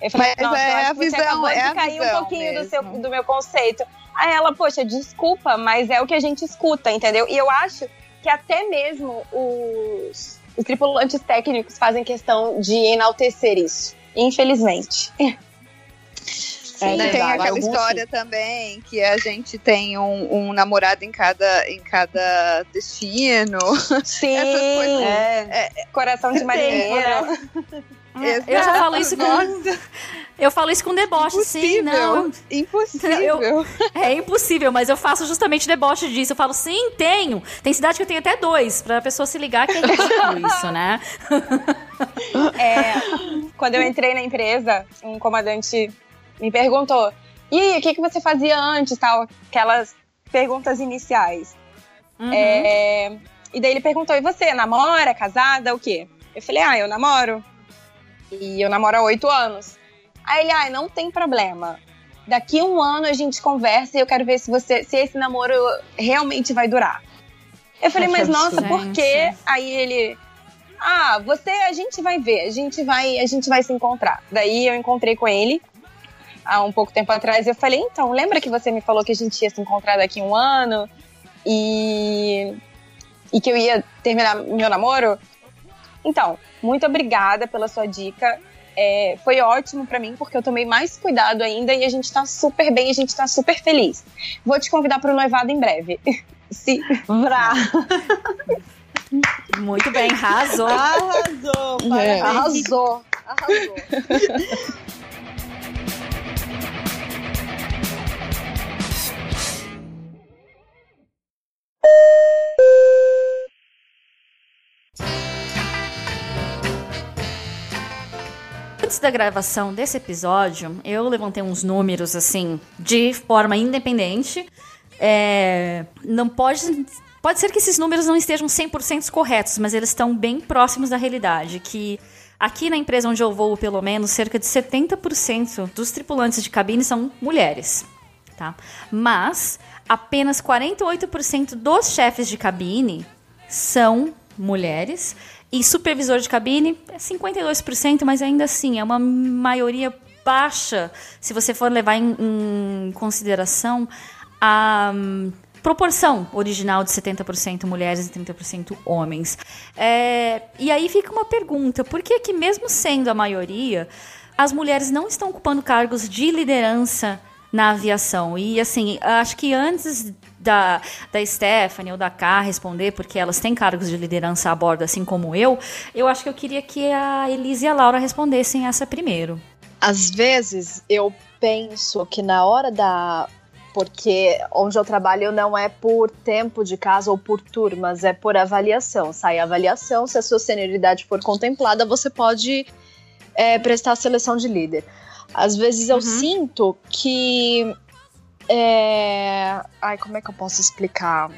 C: Eu falei,
E: Mas
C: nossa,
E: é
C: eu acho
E: a
C: que você
E: visão,
C: acabou
E: é
C: de cair um
E: visão
C: pouquinho do, seu, do meu conceito. Aí ela, poxa, desculpa, mas é o que a gente escuta, entendeu? E eu acho que até mesmo os, os tripulantes técnicos fazem questão de enaltecer isso. Infelizmente.
F: É
E: E tem aquela história também que a gente tem um, um namorado em cada, em cada destino.
C: Sim,
E: Essas coisas-
F: É,
C: coração de
A: Eu já falo isso com. Eu falo isso com deboche, sim, não.
E: Impossível.
A: Eu- É impossível, mas eu faço justamente deboche disso. Eu falo, sim, tenho. Tem cidade que eu tenho até dois, pra pessoa se ligar que é ridículo isso, né?
C: É, quando eu entrei na empresa, um comandante me perguntou: e aí, o que, que você fazia antes? Tal, aquelas perguntas iniciais.
A: Uhum.
C: É, e daí ele perguntou: e você, namora, casada, o quê? Eu falei: ah, eu namoro. E eu namoro há oito anos. Aí ele: ah, não tem problema. Daqui um ano a gente conversa e eu quero ver se você, se esse namoro realmente vai durar. Eu falei,
F: Ai,
C: mas nossa, por quê? Aí ele, ah, você, a gente vai ver, a gente vai, a gente vai se encontrar. Daí eu encontrei com ele há um pouco tempo atrás. Eu falei, então, lembra que você me falou que a gente ia se encontrar daqui um ano e e que eu ia terminar meu namoro? Então, muito obrigada pela sua dica. É, foi ótimo pra mim, porque eu tomei mais cuidado ainda e a gente tá super bem, a gente tá super feliz. Vou te convidar pro noivado em breve. Se,
F: Vrá.
A: Muito bem, arrasou.
F: Arrasou!
E: É.
B: Arrasou. Arrasou.
A: Antes da gravação desse episódio, eu levantei uns números assim, de forma independente. É, não pode. Pode ser que esses números não estejam 100% corretos, mas eles estão bem próximos da realidade. Que aqui na empresa onde eu vou, pelo menos, cerca de 70% dos tripulantes de cabine são mulheres. Tá? Mas apenas 48% dos chefes de cabine são mulheres. E supervisor de cabine é 52%, mas ainda assim é uma maioria baixa se você for levar em, em consideração a hum, proporção original de 70% mulheres e 30% homens. É, e aí fica uma pergunta: por que, que, mesmo sendo a maioria, as mulheres não estão ocupando cargos de liderança na aviação? E assim, acho que antes da, da Stephanie ou da K responder, porque elas têm cargos de liderança a bordo, assim como eu, eu acho que eu queria que a Elise e a Laura respondessem essa primeiro.
B: Às vezes eu penso que na hora da. Porque onde eu trabalho não é por tempo de casa ou por turmas, é por avaliação. Sai a avaliação, se a sua senioridade for contemplada, você pode é, prestar a seleção de líder. Às vezes eu
A: Uhum.
B: sinto que. É... Ai, como é que eu posso explicar?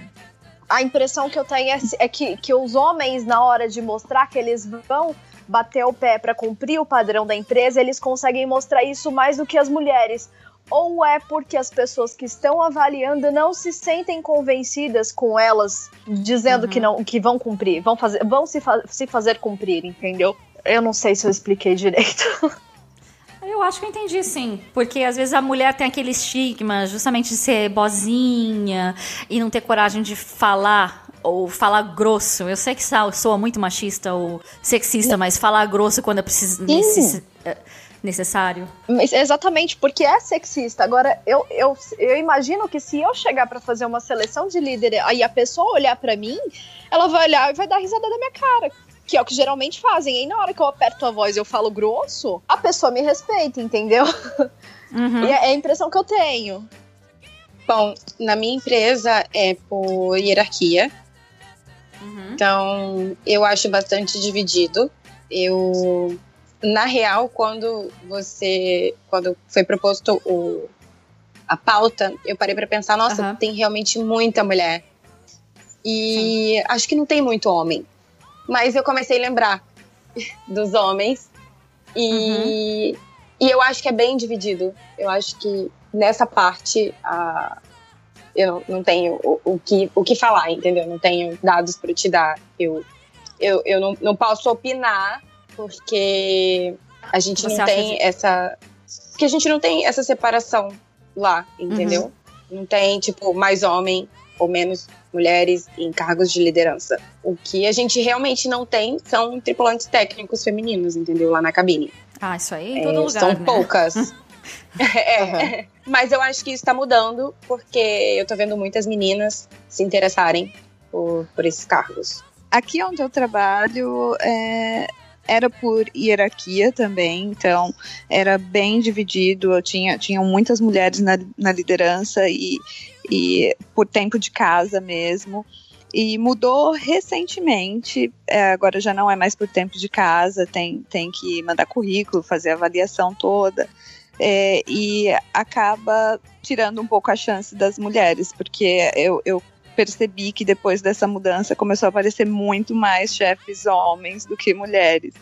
B: A impressão que eu tenho é, é que, que os homens, na hora de mostrar que eles vão bater o pé para cumprir o padrão da empresa, eles conseguem mostrar isso mais do que as mulheres. Ou é porque as pessoas que estão avaliando não se sentem convencidas com elas dizendo
A: Uhum.
B: que não que vão cumprir, vão fazer, vão se, fa- se fazer cumprir, entendeu? Eu não sei se eu expliquei direito.
A: Eu acho que eu entendi, sim. Porque às vezes a mulher tem aquele estigma justamente de ser bozinha e não ter coragem de falar ou falar grosso. Eu sei que soa muito machista ou sexista, mas falar grosso quando é preciso, necess, é, necessário.
B: Mas exatamente, porque é sexista. Agora, eu, eu, eu imagino que se eu chegar pra fazer uma seleção de líder aí a pessoa olhar pra mim, ela vai olhar e vai dar risada da minha cara. Que é o que geralmente fazem. E na hora que eu aperto a voz e eu falo grosso, a pessoa me respeita, entendeu?
A: Uhum.
B: E é a impressão que eu tenho.
C: Bom, na minha empresa é por hierarquia.
A: Uhum.
C: Então, eu acho bastante dividido. Eu, na real, quando você, quando foi proposto o, a pauta, eu parei para pensar, nossa,
A: Aham.
C: tem realmente muita mulher. E acho que não tem muito homem. Mas eu comecei a lembrar dos homens. E, e eu acho que é bem dividido. Eu acho que nessa parte a, eu não, não tenho o, o, que, o que falar, entendeu? Não tenho dados para te dar. Eu, eu, eu não, não posso opinar porque a gente
A: Você
C: não tem essa. Porque a gente não tem essa separação lá, entendeu? Não tem, tipo, mais homem ou menos mulheres em cargos de liderança. O que a gente realmente não tem são tripulantes técnicos femininos, entendeu? Lá na cabine.
A: Ah, isso aí em
C: É,
A: todo lugar,
C: são
A: né?
C: poucas. É, Mas eu acho que isso tá mudando, porque eu tô vendo muitas meninas se interessarem por, por esses cargos.
E: Aqui onde eu trabalho é, era por hierarquia também, então era bem dividido. Eu tinha tinham muitas mulheres na, na liderança e, e por tempo de casa mesmo. E mudou recentemente, é, agora já não é mais por tempo de casa, tem, tem que mandar currículo, fazer a avaliação toda. É, e acaba tirando um pouco a chance das mulheres, porque eu, eu percebi que depois dessa mudança começou a aparecer muito mais chefes homens do que mulheres.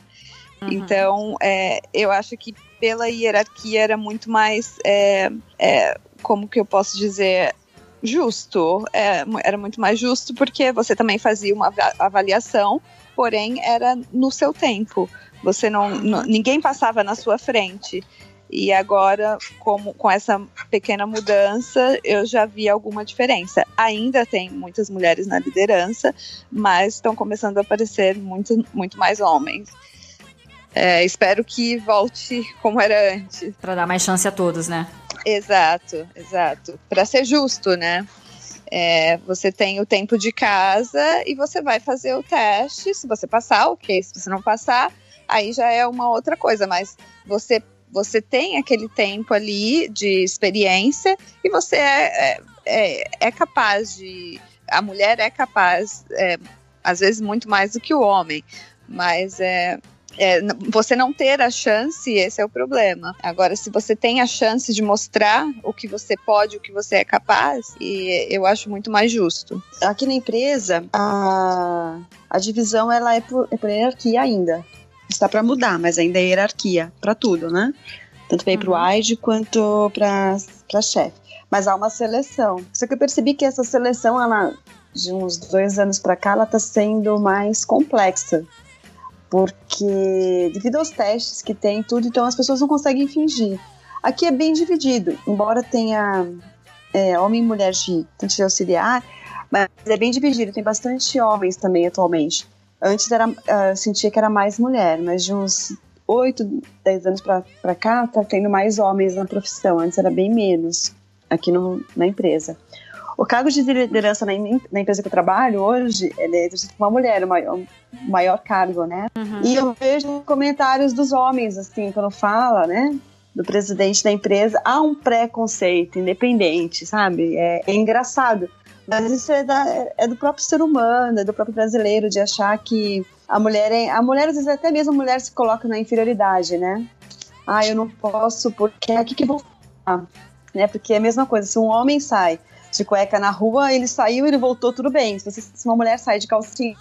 A: Uhum.
E: Então, é, eu acho que pela hierarquia era muito mais, é, é, como que eu posso dizer, justo. É, era muito mais justo porque você também fazia uma ava- avaliação, porém era no seu tempo. Você não, não- ninguém passava na sua frente. E agora, como com essa pequena mudança, eu já vi alguma diferença. Ainda tem muitas mulheres na liderança, mas estão começando a aparecer muito, muito mais homens. É, espero que volte como era antes.
A: Pra dar mais chance a todos, né?
E: Exato, exato. Para ser justo, né? É, você tem o tempo de casa e você vai fazer o teste. Se você passar, ok. Se você não passar, aí já é uma outra coisa. Mas você, você tem aquele tempo ali de experiência e você é, é, é, é capaz de. A mulher é capaz, é, às vezes, muito mais do que o homem. Mas é, é, você não ter a chance, esse é o problema. Agora, se você tem a chance de mostrar o que você pode, o que você é capaz, e eu acho muito mais justo.
D: Aqui na empresa, a, a divisão ela é por, é por hierarquia ainda. Está para mudar, mas ainda é hierarquia para tudo, né? Tanto para ir para o AID quanto para chefe. Mas há uma seleção. Só que eu percebi que essa seleção, ela, de uns dois anos para cá, ela está sendo mais complexa. Porque, devido aos testes que tem tudo, então as pessoas não conseguem fingir. Aqui é bem dividido, embora tenha é, homem e mulher de, de auxiliar, mas é bem dividido, tem bastante homens também atualmente. Antes era, ah, eu sentia que era mais mulher, mas de uns 8, 10 anos pra cá, tá tendo mais homens na profissão. Antes era bem menos aqui no, na empresa. O cargo de liderança na, na empresa que eu trabalho hoje, ele é exercido por uma mulher, o maior, o maior cargo, né? E eu vejo comentários dos homens, assim, quando fala, né? Do presidente da empresa, há um preconceito independente, sabe? É, é engraçado. Mas isso é, da- é do próprio ser humano, é do próprio brasileiro, de achar que a mulher é. A mulher, às vezes, até mesmo a mulher se coloca na inferioridade, né? Ah, eu não posso, porque o que, que eu vou falar? Né? Porque é a mesma coisa, se um homem sai de cueca na rua, ele saiu, ele voltou, tudo bem. Se, você- se uma mulher sai de calcinha,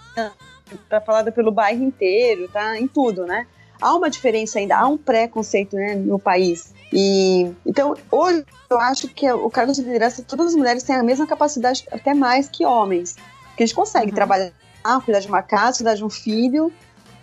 D: tá falada pelo bairro inteiro, tá em tudo, né? Há uma diferença ainda, há um preconceito né, no país. E então hoje eu acho que o cargo de liderança, todas as mulheres têm a mesma capacidade, até mais que homens. Que a gente consegue
A: Uhum.
D: trabalhar, cuidar de uma casa, cuidar de um filho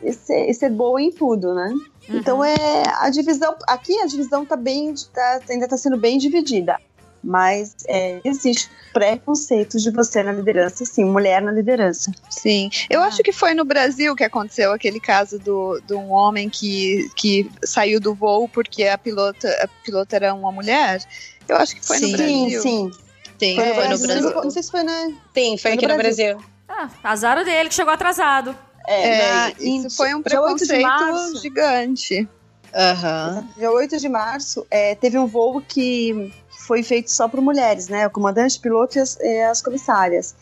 D: e ser, e ser boa em tudo, né?
A: Uhum.
D: Então é a divisão. Aqui a divisão tá bem, tá- ainda está sendo bem dividida. Mas é, existe preconceito de você na liderança, sim, mulher na liderança.
E: Sim. Eu
A: Ah.
E: acho que foi no Brasil que aconteceu aquele caso do, de um homem que, que saiu do voo porque a pilota, a pilota era uma mulher. Eu acho que foi no
G: Sim.
E: Brasil.
D: Sim, sim.
G: Sim,
D: Foi,
G: foi no
D: Brasil.
G: Brasil.
D: Não sei se foi, né?
G: Sim, foi
D: no
G: aqui no
D: Brasil.
G: Brasil.
A: Ah, azar dele que chegou atrasado.
E: É,
D: na-
E: isso foi um
D: dia 8 de
E: preconceito gigante.
G: Aham.
D: Dia 8 de março, é, teve um voo que foi feito só por mulheres, né? O comandante, piloto e as, e as comissárias.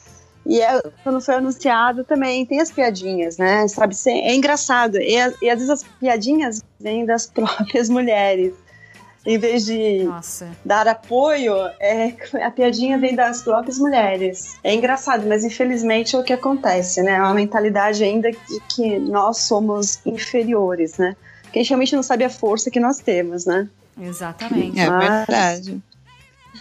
D: E é, quando foi anunciado também tem as piadinhas, né? Sabe, é engraçado. E, e às vezes as piadinhas vêm das próprias mulheres. Em vez de
A: Nossa.
D: dar apoio, é, a piadinha vem das próprias mulheres. É engraçado, mas infelizmente é o que acontece, né? É uma mentalidade ainda de que nós somos inferiores, né? Porque a gente realmente não sabe a força que nós temos, né?
A: Exatamente.
E: É
D: Mas-
E: verdade.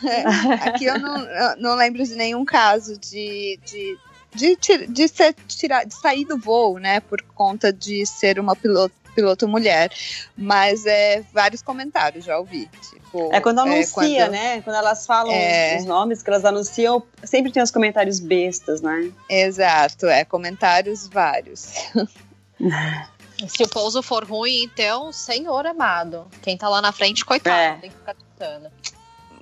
E: É, aqui eu não, eu não lembro de nenhum caso de, de, de, de, ser, tirar, de sair do voo, né? Por conta de ser uma piloto, piloto mulher. Mas é vários comentários já ouvi. Tipo,
D: É quando anuncia,
E: quando-
D: né? Quando elas falam
E: É.
D: os nomes que elas anunciam, sempre tem os comentários bestas, né?
E: Exato, é. Comentários vários.
G: Se o pouso for ruim, então, senhor amado. Quem tá lá na frente, coitado,
D: É.
G: tem que ficar tentando.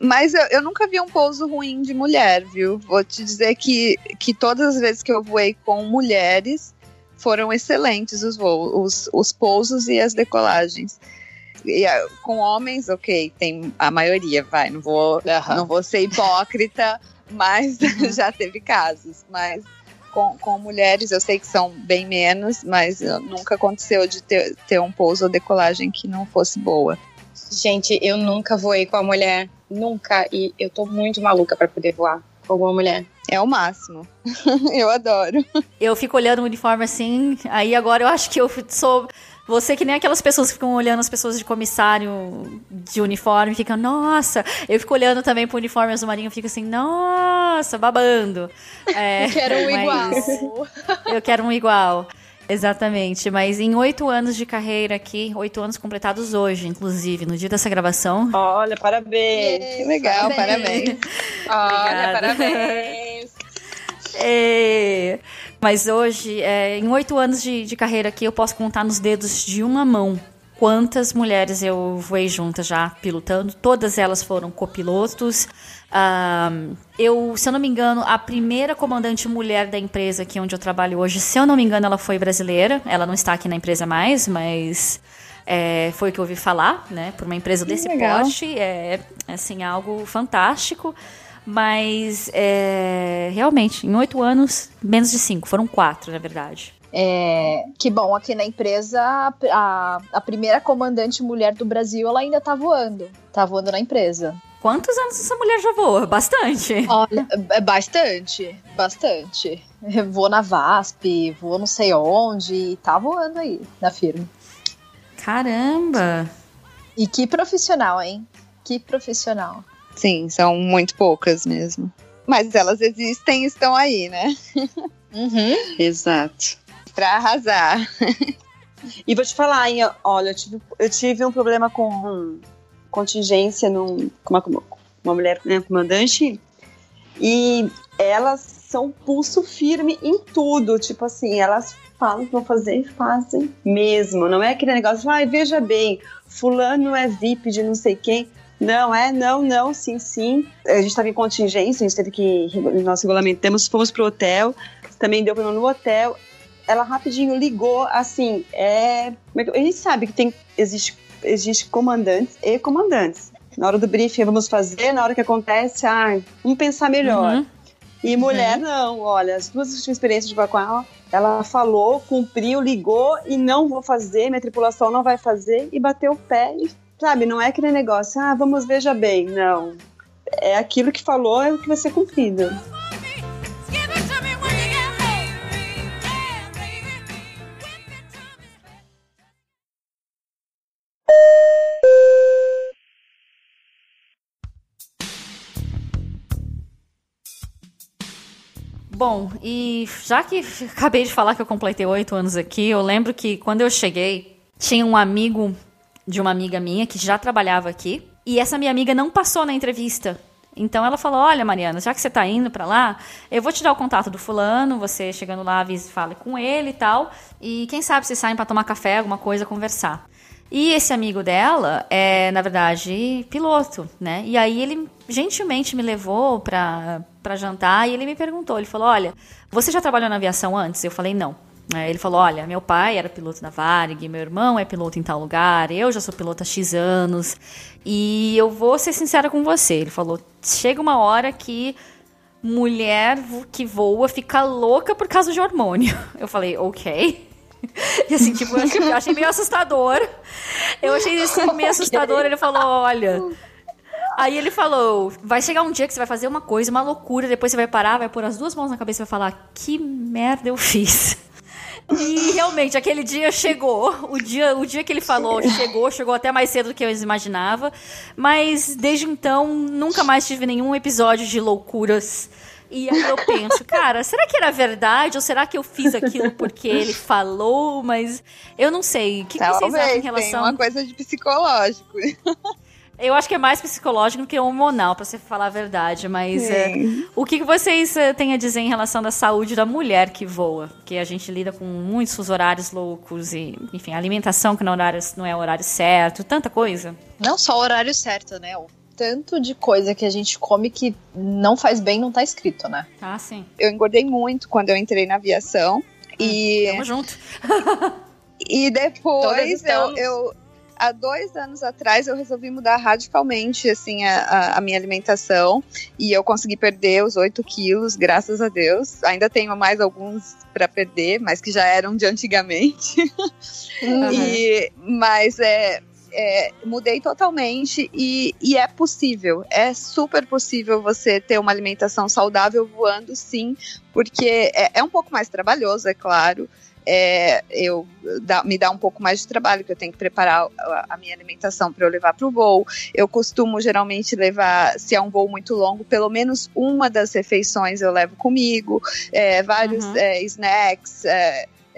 E: Mas eu, eu nunca vi um pouso ruim de mulher, viu? Vou te dizer que, que todas as vezes que eu voei com mulheres foram excelentes os voos, os, os pousos e as decolagens. E, ah, com homens, ok, tem a maioria, vai, não vou, não vou ser hipócrita, mas já teve casos. Mas com, com mulheres eu sei que são bem menos, mas uh, nunca aconteceu de ter, ter um pouso ou decolagem que não fosse boa.
G: Gente, eu nunca voei com a mulher. Nunca. E eu tô muito maluca pra poder voar com alguma mulher.
E: É o máximo. eu adoro.
A: Eu fico olhando o uniforme assim, aí agora eu acho que eu sou. Você que nem aquelas pessoas que ficam olhando as pessoas de comissário de uniforme, ficam, nossa. Eu fico olhando também pro uniforme azul marinho, fico assim, nossa, babando. É,
G: Quero um igual.
A: Eu quero um igual. Exatamente, mas em oito anos de carreira aqui, oito anos completados hoje, inclusive, no dia dessa gravação.
D: Olha, parabéns.
E: Que legal, parabéns.
G: Olha,
A: Obrigada.
G: parabéns.
A: É, Mas hoje, é, em oito anos de, de carreira aqui, eu posso contar nos dedos de uma mão quantas mulheres eu voei juntas já pilotando. Todas elas foram copilotos. Eu, se eu não me engano, a primeira comandante mulher da empresa aqui onde eu trabalho hoje, se eu não me engano, ela foi brasileira. Ela não está aqui na empresa mais, mas é, foi o que eu ouvi falar, né? Por uma empresa desse
E: legal.
A: porte. É, assim, algo fantástico. Mas, é, realmente, em oito anos, menos de cinco. Foram quatro, na verdade.
B: É, que bom, aqui na empresa, a, a, primeira comandante mulher do Brasil, ela ainda tá voando. Tá voando na empresa.
A: Quantos anos essa mulher já voa? Bastante.
B: Olha, é bastante, bastante. Voou na VASP, voou não sei onde, e tá voando aí na firma.
A: Caramba!
B: E que profissional, hein? Que profissional.
E: Sim, são muito poucas mesmo. Mas elas existem e estão aí, né?
B: Uhum.
D: Exato.
E: Pra arrasar.
D: E vou te falar, hein, olha, eu tive, eu tive um problema com contingência num, com uma, com uma mulher né, comandante e elas são pulso firme em tudo, tipo assim, elas falam que vão fazer e fazem mesmo, não é aquele negócio, vai, veja bem, fulano é VIP de não sei quem, não, é, não, não, sim, sim. A gente estava em contingência, a gente teve que, nós regulamentamos, fomos pro hotel, também deu problema no hotel, ela rapidinho ligou, assim, é... é A gente sabe que tem, existe, existe comandantes e comandantes. Na hora do briefing, vamos fazer, na hora que acontece, ah, vamos pensar melhor.
A: Uhum.
D: E mulher, não, olha, as duas que eu tive experiência de ela, ela falou, cumpriu, ligou e não vou fazer, minha tripulação não vai fazer, e bateu o pé e, sabe, não é aquele negócio, ah, vamos, veja bem, não. É aquilo que falou, é o que vai ser cumprido.
A: Bom, e já que acabei de falar que eu completei oito anos aqui, eu lembro que quando eu cheguei, tinha um amigo de uma amiga minha que já trabalhava aqui. E essa minha amiga não passou na entrevista. Então ela falou: Olha, Mariana, já que você está indo para lá, eu vou te dar o contato do fulano. Você chegando lá, avise, fale com ele e tal. E quem sabe vocês saem para tomar café, alguma coisa, conversar. E esse amigo dela é, na verdade, piloto, né? E aí ele gentilmente me levou para jantar e ele me perguntou, ele falou, olha, você já trabalhou na aviação antes? Eu falei, não. Ele falou, olha, meu pai era piloto da Varig, meu irmão é piloto em tal lugar, eu já sou piloto há X anos, e eu vou ser sincera com você. Ele falou, chega uma hora que mulher que voa fica louca por causa de hormônio. Eu falei, ok. E assim, tipo, eu achei, eu achei meio assustador. Eu achei isso meio assustador. Ele falou: olha. Aí ele falou: vai chegar um dia que você vai fazer uma coisa, uma loucura, depois você vai parar, vai pôr as duas mãos na cabeça e vai falar: que merda eu fiz. E realmente, aquele dia chegou. O dia, o dia que ele falou chegou, chegou até mais cedo do que eu imaginava. Mas desde então, nunca mais tive nenhum episódio de loucuras e aí eu penso, cara, será que era verdade? Ou será que eu fiz aquilo porque ele falou? Mas eu não sei. O que, que vocês acham em relação.
E: Tem uma coisa de psicológico.
A: Eu acho que é mais psicológico do que hormonal, para você falar a verdade. Mas é, o que vocês é, têm a dizer em relação da saúde da mulher que voa? Que a gente lida com muitos horários loucos e, enfim, alimentação que não, horário, não é o horário certo, tanta coisa.
B: Não só o horário certo, né? O tanto de coisa que a gente come que não faz bem, não tá escrito, né?
A: Ah, sim.
E: Eu engordei muito quando eu entrei na aviação. E.
A: Tamo junto.
E: e depois eu, eu há dois anos atrás eu resolvi mudar radicalmente assim a, a, minha alimentação e eu consegui perder os 8 quilos, graças a Deus. Ainda tenho mais alguns para perder, mas que já eram de antigamente. Uhum. e, mas é, é, mudei totalmente e, e, é possível, é super possível você ter uma alimentação saudável voando, sim, porque é, é um pouco mais trabalhoso, é claro. É, eu dá, me dá um pouco mais de trabalho, que eu tenho que preparar a, a minha alimentação para eu levar para o voo. Eu costumo geralmente levar, se é um voo muito longo, pelo menos uma das refeições eu levo comigo, é, vários uhum. É, snacks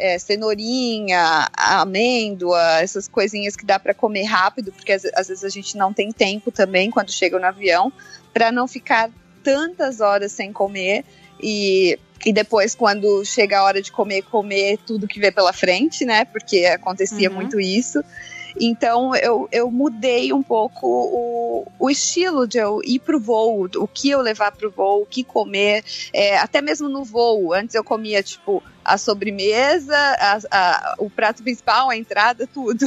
E: é, cenourinha, amêndoa, essas coisinhas que dá para comer rápido, porque às, às, vezes a gente não tem tempo também quando chega no avião, para não ficar tantas horas sem comer e, e depois quando chega a hora de comer, comer tudo que vê pela frente, né? Porque acontecia uhum. muito isso. Então eu, eu mudei um pouco o, o estilo de eu ir pro voo, o que eu levar pro voo, o que comer, é, até mesmo no voo. Antes eu comia, tipo, a sobremesa, a, a, o prato principal, a entrada, tudo.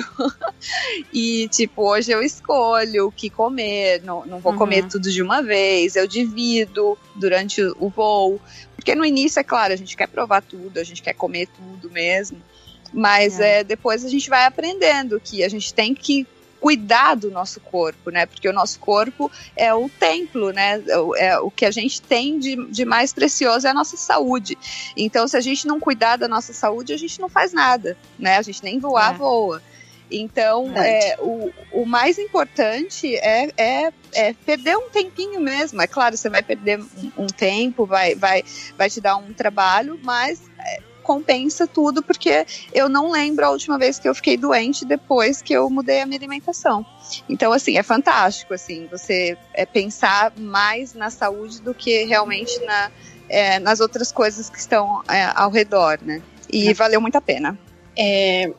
E: e, tipo, hoje eu escolho o que comer, não, não vou uhum. comer tudo de uma vez, eu divido durante o voo. Porque no início, é claro, a gente quer provar tudo, a gente quer comer tudo mesmo. Mas é. é. depois a gente vai aprendendo que a gente tem que cuidar do nosso corpo, né? Porque o nosso corpo é o templo, né? É o que a gente tem de, de mais precioso é a nossa saúde. Então, se a gente não cuidar da nossa saúde, a gente não faz nada, né? A gente nem voar, é. voa. Então, é, o, o mais importante é, é, é, perder um tempinho mesmo. É claro, você vai perder um, um tempo, vai, vai, vai te dar um trabalho, mas é, compensa tudo, porque eu não lembro a última vez que eu fiquei doente depois que eu mudei a minha alimentação. Então, assim, é fantástico, assim, você é, pensar mais na saúde do que realmente na, é, nas outras coisas que estão é, ao redor, né? E é. valeu muito a pena.
C: É,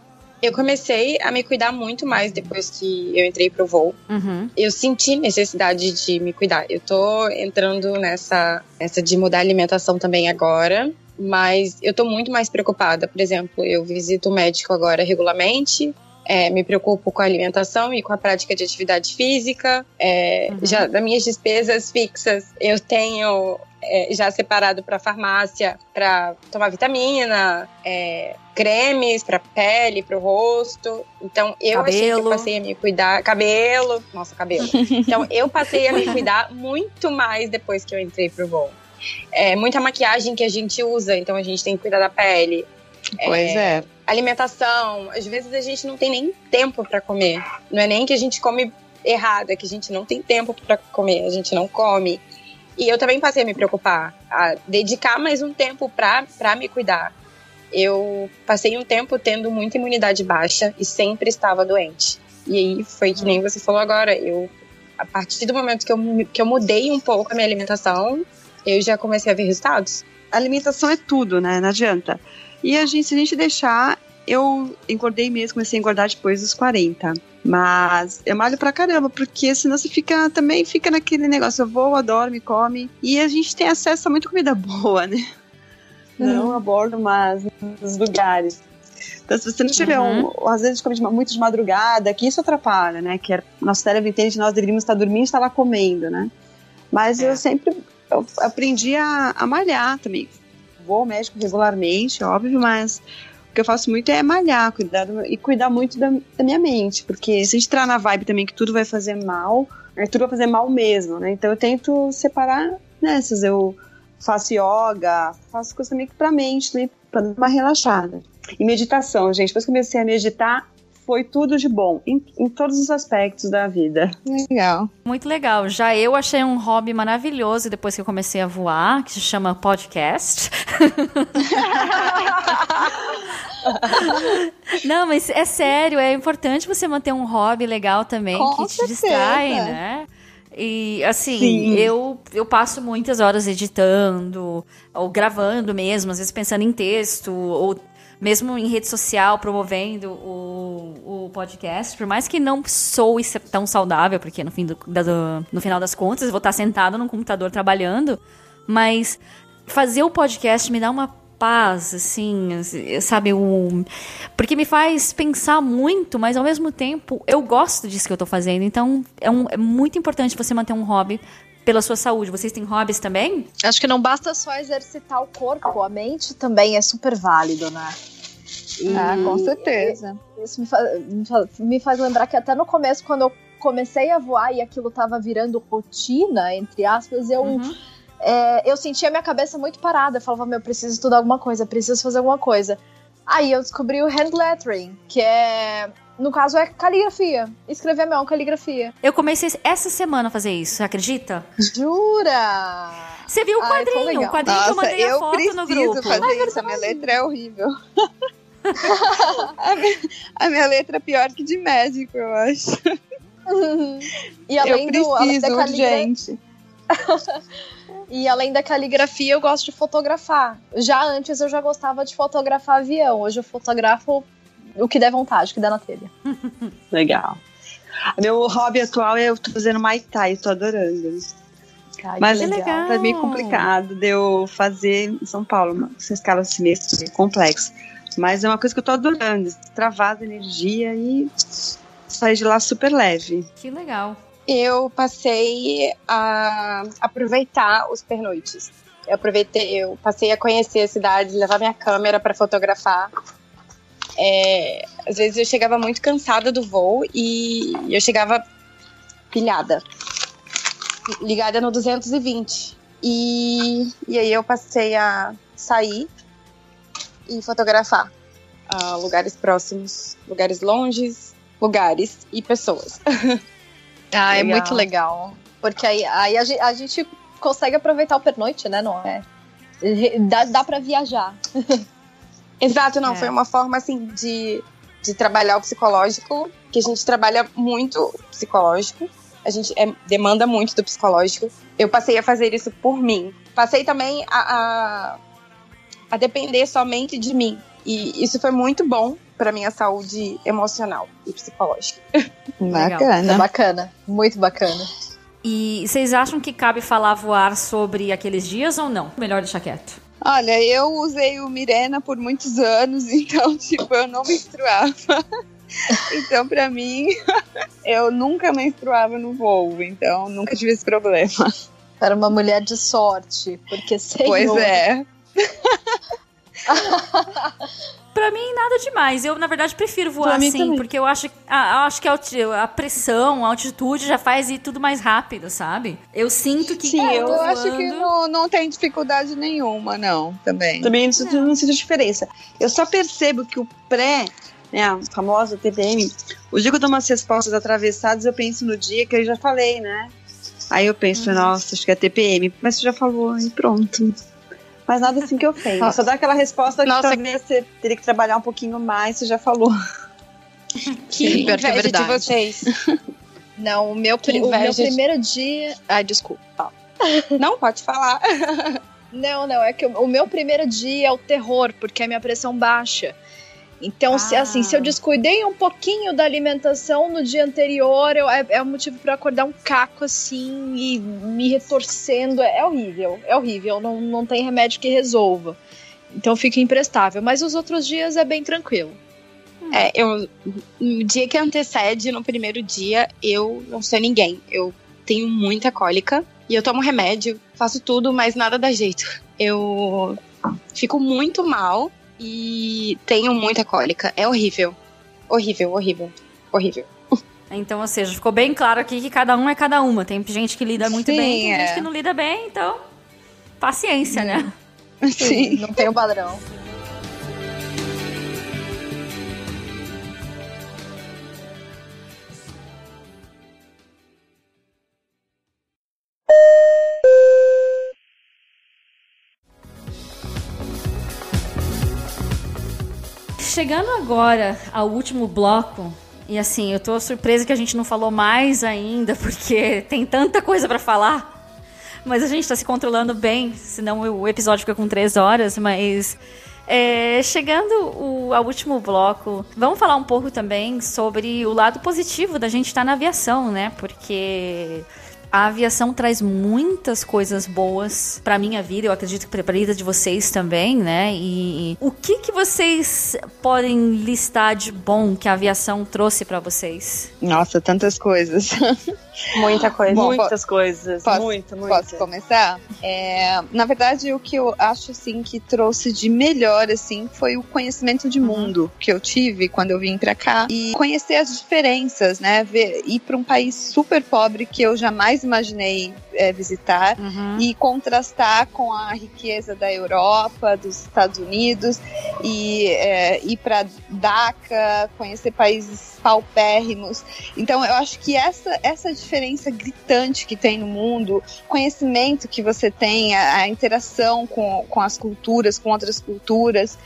C: eu comecei a me cuidar muito mais depois que eu entrei pro voo. Uhum. Eu senti necessidade de me cuidar. Eu tô entrando nessa, nessa de mudar a alimentação também agora mas eu tô muito mais preocupada. Por exemplo, eu visito o médico agora regularmente, é, me preocupo com a alimentação e com a prática de atividade física. É, uhum. Já das minhas despesas fixas, eu tenho é, já separado para farmácia para tomar vitamina, é, cremes para pele, para o rosto. Então eu cabelo. achei que eu passei a me cuidar, cabelo, nossa cabelo. Então eu passei a me cuidar muito mais depois que eu entrei pro voo. É, muita maquiagem que a gente usa, então a gente tem que cuidar da pele.
E: Pois é. é.
C: Alimentação, às vezes a gente não tem nem tempo para comer. Não é nem que a gente come errado, é que a gente não tem tempo para comer, a gente não come. E eu também passei a me preocupar, a dedicar mais um tempo pra me cuidar. Eu passei um tempo tendo muita imunidade baixa e sempre estava doente. E aí foi que nem você falou agora. Eu, a partir do momento que eu, que eu mudei um pouco a minha alimentação, eu já comecei a ver resultados.
D: A alimentação é tudo, né? Não adianta. E a gente, se a gente deixar, eu engordei mesmo, comecei a engordar depois dos 40. Mas eu malho pra caramba, porque senão você fica também fica naquele negócio, eu vou, adoro, come. E a gente tem acesso a muita comida boa, né? Não
H: a bordo, mas nos lugares.
D: Então, se você não tiver
A: Uhum.
D: um. Às vezes come muito de madrugada, que isso atrapalha, né? Que é, nosso cérebro entende que nós deveríamos estar dormindo e estar lá comendo, né? Mas
A: É.
D: eu sempre eu aprendi a, a malhar também. Vou ao médico regularmente, óbvio, mas o que eu faço muito é malhar, cuidar do- e cuidar muito da, da minha mente. Porque se a gente entrar na vibe também que tudo vai fazer mal, é, tudo vai fazer mal mesmo, né? Então eu tento separar nessas. Eu faço yoga, faço coisa também pra mente, também pra dar uma relaxada. E meditação, gente. Depois que comecei a meditar, foi tudo de bom, em, em todos os aspectos da vida.
E: Legal.
A: Muito legal. Já eu achei um hobby maravilhoso depois que eu comecei a voar, que se chama podcast. Não, mas é sério, é importante você manter um hobby legal também
E: Com
A: que te
E: certeza.
A: distrai, né? E assim,
D: Sim.
A: eu, eu passo muitas horas editando, ou gravando mesmo, às vezes pensando em texto, ou mesmo em rede social, promovendo o, o podcast, por mais que não ser tão saudável, porque no, fim do, do- no final das contas eu vou estar sentado num computador trabalhando, mas fazer o podcast me dá uma paz, assim, sabe? O, porque me faz pensar muito, mas ao mesmo tempo eu gosto disso que eu tô fazendo, então é, um- é muito importante você manter um hobby pela sua saúde. Vocês têm hobbies também?
B: Acho que não basta só exercitar o corpo, a mente também é super válido, né? E
E: Ah, com certeza.
B: Isso me, fa- me fa- me faz lembrar que até no começo, quando eu comecei a voar e aquilo tava virando rotina, entre aspas, eu,
A: Uhum.
B: é, eu sentia minha cabeça muito parada. Eu falava, meu, preciso estudar alguma coisa, preciso fazer alguma coisa. Aí eu descobri o hand lettering, que é. No caso, é caligrafia. Escrever a mão, caligrafia.
A: Eu comecei essa semana a fazer isso, você acredita?
B: Jura?
A: Você viu o quadrinho, o quadrinho que eu
E: Nossa,
A: mandei a
E: eu
A: foto
E: preciso
A: no grupo.
E: fazer isso. A minha letra é horrível. a, minha, a minha letra é pior que de médico, eu acho.
B: E além,
E: eu
B: do, além, da
E: preciso,
B: caligra-
E: urgente.
B: e além da caligrafia, eu gosto de fotografar. Já antes eu já gostava de fotografar avião. Hoje eu fotografo o que der vontade, o que der na telha.
D: Legal. Meu hobby atual é eu tô fazendo Muay Thai, eu tô adorando.
B: Ai,
D: Mas
B: que
A: legal.
D: tá meio complicado de eu fazer em São Paulo, uma- essa escala assim, meio complexa. Mas é uma coisa que eu tô adorando, extravasa energia e sair de lá super leve.
A: Que legal.
C: Eu passei a aproveitar os pernoites. Eu aproveitei, eu passei a conhecer a cidade, levar minha câmera para fotografar. É, às vezes eu chegava muito cansada do voo e eu chegava pilhada, ligada no 220. E, e aí eu passei a sair e fotografar ah, lugares próximos, lugares longes, lugares e pessoas.
B: Ah, é muito legal. Porque aí, aí a, gente, a gente consegue aproveitar o pernoite, né? Não é? Dá, dá pra viajar.
C: Exato, não,
A: É.
C: foi uma forma assim de, de trabalhar o psicológico, que a gente trabalha muito o psicológico, a gente é- demanda muito do psicológico. Eu passei a fazer isso por mim. Passei também a, a, a depender somente de mim. E isso foi muito bom para minha saúde emocional e psicológica.
E: Bacana.
B: bacana. Muito bacana.
A: E vocês acham que cabe falar voar sobre aqueles dias ou não? Melhor deixar quieto.
E: Olha, eu usei o Mirena por muitos anos, então, tipo, eu não menstruava. Então, pra mim, eu nunca menstruava no voo, então nunca tive esse problema.
B: Era uma mulher de sorte. Porque sei
E: Pois é.
A: Pra mim, nada demais. Eu, na verdade, prefiro voar assim,
D: também.
A: porque eu acho, eu acho que a, a pressão, a altitude já faz ir tudo mais rápido, sabe? Eu sinto que.
D: Sim,
E: Eu
A: tô
E: acho que não, não tem dificuldade nenhuma, não, também.
D: Também não, sinto- não sinto diferença. Eu só percebo que o pré, né, a famosa TPM, o dia que eu dou umas respostas atravessadas, eu penso no dia que eu já falei, né? Aí eu penso, uhum. nossa, acho que é TPM. Mas você já falou e pronto. Mas nada assim que eu ofenda. Só dá aquela resposta que Nossa. talvez você teria que trabalhar um pouquinho mais, você já falou.
C: Que Sim, inveja é de vocês.
B: Não, o meu, o meu primeiro dia. Ai, desculpa.
C: Não, pode falar.
B: Não, não, é que o, o meu primeiro dia é o terror, porque a minha pressão baixa. Então, ah. se, assim, se eu descuidei um pouquinho da alimentação no dia anterior, eu, é, é um motivo para acordar um caco assim e me retorcendo. É, é horrível, é horrível. Não, não tem remédio que resolva. Então fica imprestável. Mas os outros dias é bem tranquilo.
C: É, eu. No dia que antecede, no primeiro dia, eu não sou ninguém. Eu tenho muita cólica e eu tomo remédio, faço tudo, mas nada dá jeito. Eu fico muito mal e tenho muita cólica. É horrível. Horrível, horrível, horrível.
A: Então, ou seja, ficou bem claro aqui que cada um é cada uma. Tem gente que lida muito Sim, bem, tem é. gente que não lida bem, então paciência, né?
B: Sim, não tem o padrão.
A: Chegando agora ao último bloco, e assim, eu tô surpresa que a gente não falou mais ainda, porque tem tanta coisa para falar. Mas a gente tá se controlando bem, senão o episódio fica com três horas, mas. É, chegando o, ao último bloco, vamos falar um pouco também sobre o lado positivo da gente estar tá na aviação, né? Porque a aviação traz muitas coisas boas para minha vida, eu acredito que para a vida de vocês também, né? E o que que vocês podem listar de bom que a aviação trouxe para vocês?
E: Nossa, tantas coisas.
C: Muita coisa.
E: Bom,
C: Muitas coisas.
E: Posso, muito, muito. Posso começar? É, na verdade, o que eu acho assim que trouxe de melhor assim foi o conhecimento de uhum. mundo que eu tive quando eu vim para cá e conhecer as diferenças, né? Ver, ir para um país super pobre que eu jamais imaginei é, visitar uhum. e contrastar com a riqueza da Europa, dos Estados Unidos e é, ir para Dhaka, conhecer países paupérrimos. Então, eu acho que essa essa diferença gritante que tem no mundo, conhecimento que você tem, a, a interação com, com as culturas, com outras culturas.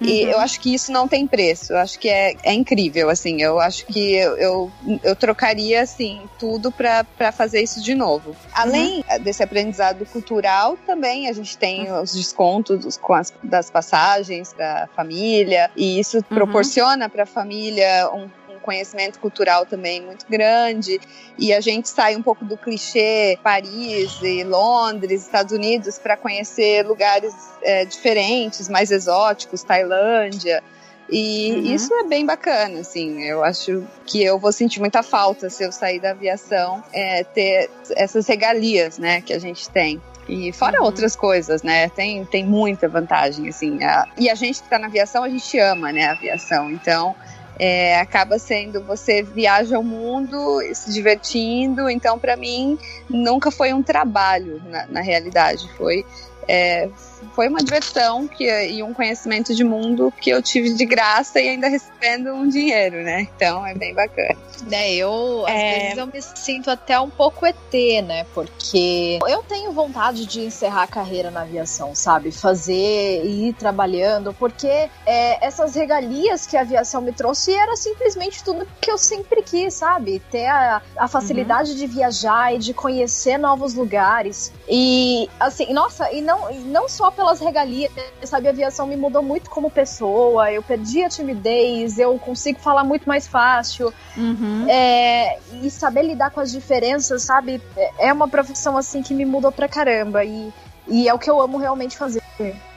E: Uhum. E eu acho que isso não tem preço. Eu acho que é, é incrível, assim. Eu acho que eu, eu, eu trocaria, assim, tudo para fazer isso de novo. Além uhum. desse aprendizado cultural, também a gente tem os descontos com as, das passagens da família. E isso uhum. proporciona para a família um conhecimento cultural também muito grande e a gente sai um pouco do clichê Paris e Londres, Estados Unidos para conhecer lugares é, diferentes, mais exóticos, Tailândia. E uhum. isso é bem bacana, assim. Eu acho que eu vou sentir muita falta se eu sair da aviação, é, ter essas regalias, né, que a gente tem. E fora uhum. outras coisas, né? Tem, tem muita vantagem, assim. A, e a gente que tá na aviação, a gente ama, né, a aviação. Então, é, acaba sendo você viaja o mundo se divertindo. Então, para mim, nunca foi um trabalho na, na realidade. Foi é, foi uma diversão que, e um conhecimento de mundo que eu tive de graça e ainda recebendo um dinheiro, né? Então é bem bacana.
B: Né, eu às é... vezes eu me sinto até um pouco ET, né? Porque eu tenho vontade de encerrar a carreira na aviação, sabe? Fazer e ir trabalhando, porque é, essas regalias que a aviação me trouxe era simplesmente tudo que eu sempre quis, sabe? Ter a, a facilidade uhum. de viajar e de conhecer novos lugares. E assim, nossa, e não, não só pelas regalias, sabe? A aviação me mudou muito como pessoa, eu perdi a timidez, eu consigo falar muito mais fácil. Uhum. É, e saber lidar com as diferenças, sabe? É uma profissão assim que me mudou pra caramba. E, e é o que eu amo realmente fazer.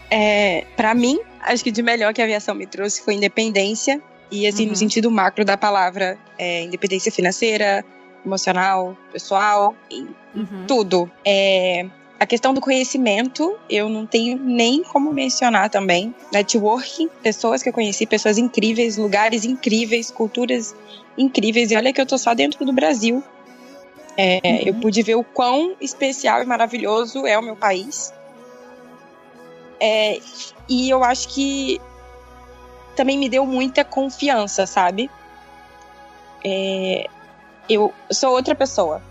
C: É, para mim, acho que de melhor que a aviação me trouxe foi independência. E assim, uhum. no sentido macro da palavra, é, independência financeira, emocional, pessoal, uhum. tudo. É, a questão do conhecimento, eu não tenho nem como mencionar também. Networking, pessoas que eu conheci, pessoas incríveis, lugares incríveis, culturas incríveis. E olha que eu tô só dentro do Brasil. É, uhum. Eu pude ver o quão especial e maravilhoso é o meu país. É, e eu acho que também me deu muita confiança, sabe? É, eu sou outra pessoa.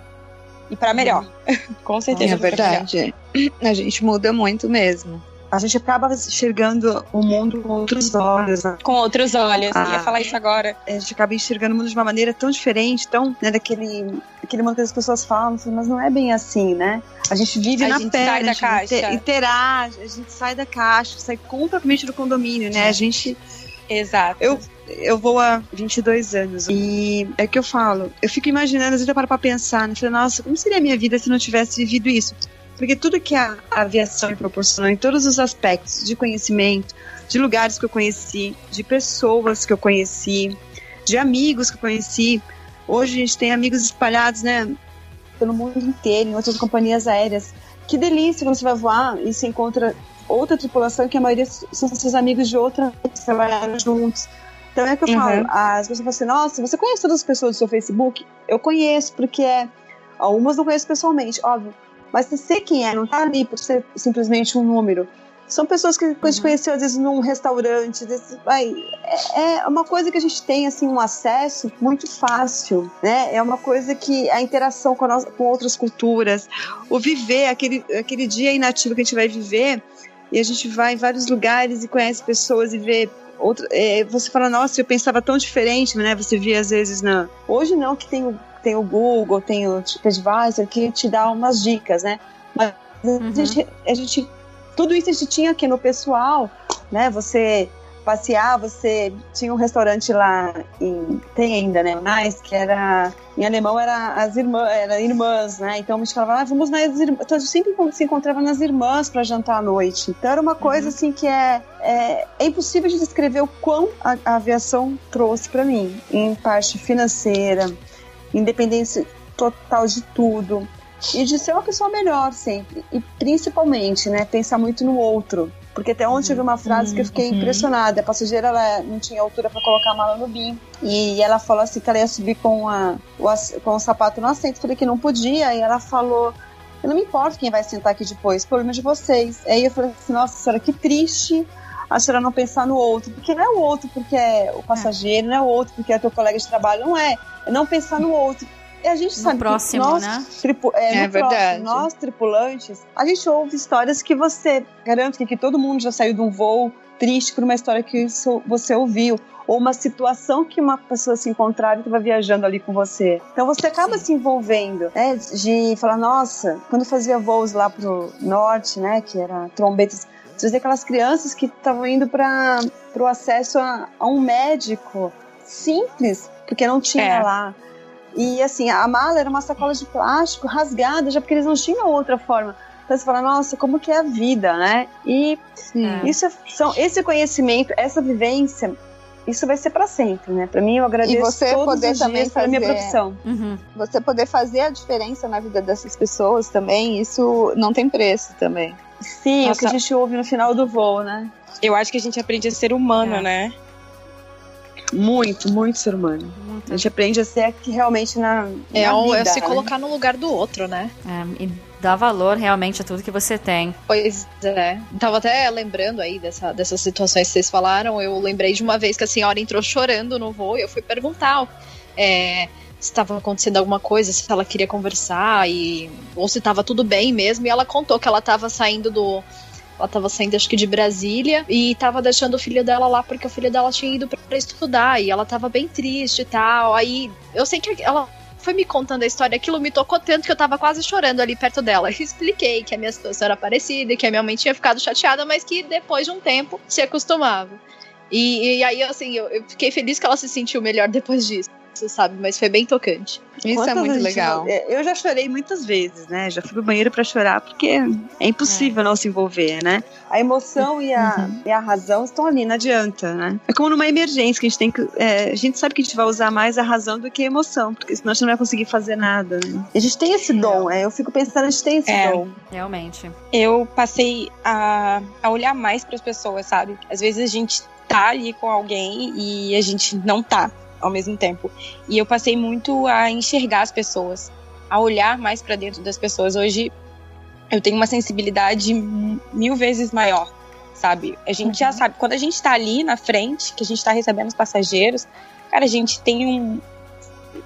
C: E para melhor. Com certeza.
E: É verdade. A gente muda muito mesmo
D: a gente acaba enxergando o mundo com outros olhos. Né?
C: Com outros olhos, ah, ia falar isso agora.
D: A gente acaba enxergando o mundo de uma maneira tão diferente, tão, né, daquele, daquele mundo que as pessoas falam, assim, mas não é bem assim, né? A gente vive
C: a
D: na
C: gente
D: pele,
C: sai da caixa.
D: interage, a gente sai da caixa, sai completamente do condomínio, né? A gente...
C: Exato.
D: Eu, eu vou há 22 anos e é que eu falo, eu fico imaginando, às vezes eu paro pra pensar, né? Falei, nossa, como seria a minha vida se não tivesse vivido isso? Porque tudo que a aviação me proporcionou, em todos os aspectos de conhecimento, de lugares que eu conheci, de pessoas que eu conheci, de amigos que eu conheci. Hoje a gente tem amigos espalhados, né, pelo mundo inteiro, em outras companhias aéreas. Que delícia quando você vai voar e se encontra outra tripulação que a maioria são seus amigos de outra que trabalharam juntos. Então é que eu uhum. falo, as pessoas falam assim, nossa, você conhece todas as pessoas do seu Facebook? Eu conheço, porque é. Algumas não conheço pessoalmente, óbvio. Mas você ser quem é, não tá ali por ser simplesmente um número. São pessoas que a gente uhum. conheceu às vezes num restaurante. Ai, é, é, uma coisa que a gente tem assim um acesso muito fácil, né? É uma coisa que a interação com, a com outras culturas, o viver aquele aquele dia inativo que a gente vai viver e a gente vai em vários lugares e conhece pessoas e vê outro, é, você fala, nossa, eu pensava tão diferente, né? Você via às vezes na. Hoje não, que tem o tem o Google, tem o TripAdvisor que te dá umas dicas, né? Mas uhum. a, gente, a gente, tudo isso a gente tinha aqui no pessoal, né? Você passear, você tinha um restaurante lá em, tem ainda, né, mais que era em alemão era as irmãs, era irmãs, né? Então a gente falava, ah, vamos nas irmãs. Então a gente sempre se encontrava nas irmãs para jantar à noite. Então era uma coisa uhum. assim que é, é, é impossível de descrever o quão a, a aviação trouxe para mim em parte financeira, independência total de tudo e de ser uma pessoa melhor sempre e principalmente, né, pensar muito no outro. Porque até ontem eu vi uma frase que eu fiquei uhum. impressionada. A passageira ela não tinha altura para colocar a mala no BIM. E ela falou assim que ela ia subir com, a, o, com o sapato no assento. Eu falei que não podia. E ela falou: Eu não me importo quem vai sentar aqui depois, problema de vocês. Aí eu falei assim: Nossa senhora, que triste a senhora não pensar no outro. Porque não é o outro porque é o passageiro, não é o outro porque é teu colega de trabalho. Não é. É não pensar no outro. E a gente
A: no
D: sabe
A: próximo,
D: que nós,
A: né?
D: tripu é, é verdade. Próximo, nós, tripulantes, a gente ouve histórias que você garante que todo mundo já saiu de um voo triste por uma história que você ouviu ou uma situação que uma pessoa se encontrava e estava viajando ali com você. Então você acaba Sim. se envolvendo, né? De falar, nossa, quando fazia voos lá pro norte, né? Que era trombetas, você vê aquelas crianças que estavam indo para o acesso a, a, um médico simples, porque não tinha é. lá. E assim, a mala era uma sacola de plástico rasgada, já porque eles não tinham outra forma. Então você fala, nossa, como que é a vida, né? E é. isso é, são, esse conhecimento, essa vivência, isso vai ser para sempre, né? Para mim, eu agradeço
E: e você
D: todos
E: poder
D: os
E: também
D: dias fazer, minha profissão.
E: Uhum. Você poder fazer a diferença na vida dessas pessoas também, isso não tem preço também.
D: Sim, Nossa. o que a gente ouve no final do voo, né?
C: Eu acho que a gente aprende a ser humano, é. né?
D: Muito, muito ser humano. Muito. A gente aprende a ser aqui realmente na.
I: É,
D: na vida,
I: é se
D: né?
I: colocar no lugar do outro, né?
A: É, e dar valor realmente a tudo que você tem.
I: Pois é. Tava até lembrando aí dessa, dessas situações que vocês falaram. Eu lembrei de uma vez que a senhora entrou chorando no voo e eu fui perguntar. É, se estava acontecendo alguma coisa, se ela queria conversar e ou se estava tudo bem mesmo. E ela contou que ela estava saindo do ela estava saindo, acho que de Brasília, e estava deixando o filho dela lá porque o filho dela tinha ido para estudar e ela estava bem triste e tal. Aí eu sei que ela foi me contando a história, aquilo me tocou tanto que eu tava quase chorando ali perto dela. Expliquei que a minha situação era parecida, que a minha mãe tinha ficado chateada, mas que depois de um tempo se acostumava. E, e aí, assim, eu, eu, fiquei feliz que ela se sentiu melhor depois disso sabe? Mas foi bem tocante.
E: Isso é Quantas é muito legal.
D: Não... Eu já chorei muitas vezes, né? Já fui pro banheiro para chorar, porque é impossível é. não se envolver, né? A emoção e a, uhum. e a razão estão ali, não adianta, né? É como numa emergência que a gente tem que. É, a gente sabe que a gente vai usar mais a razão do que a emoção, porque senão a gente não vai conseguir fazer nada, né? A gente tem esse dom, é. Eu fico pensando, a gente tem esse
C: é.
D: dom.
A: Realmente.
C: Eu passei a, a olhar mais para as pessoas, sabe? Às vezes a gente tá ali com alguém e a gente não tá ao mesmo tempo. E eu passei muito a enxergar as pessoas, a olhar mais para dentro das pessoas. Hoje eu tenho uma sensibilidade mil vezes maior, sabe? A gente uhum. já sabe, quando a gente tá ali na frente, que a gente tá recebendo os passageiros, cara, a gente tem um,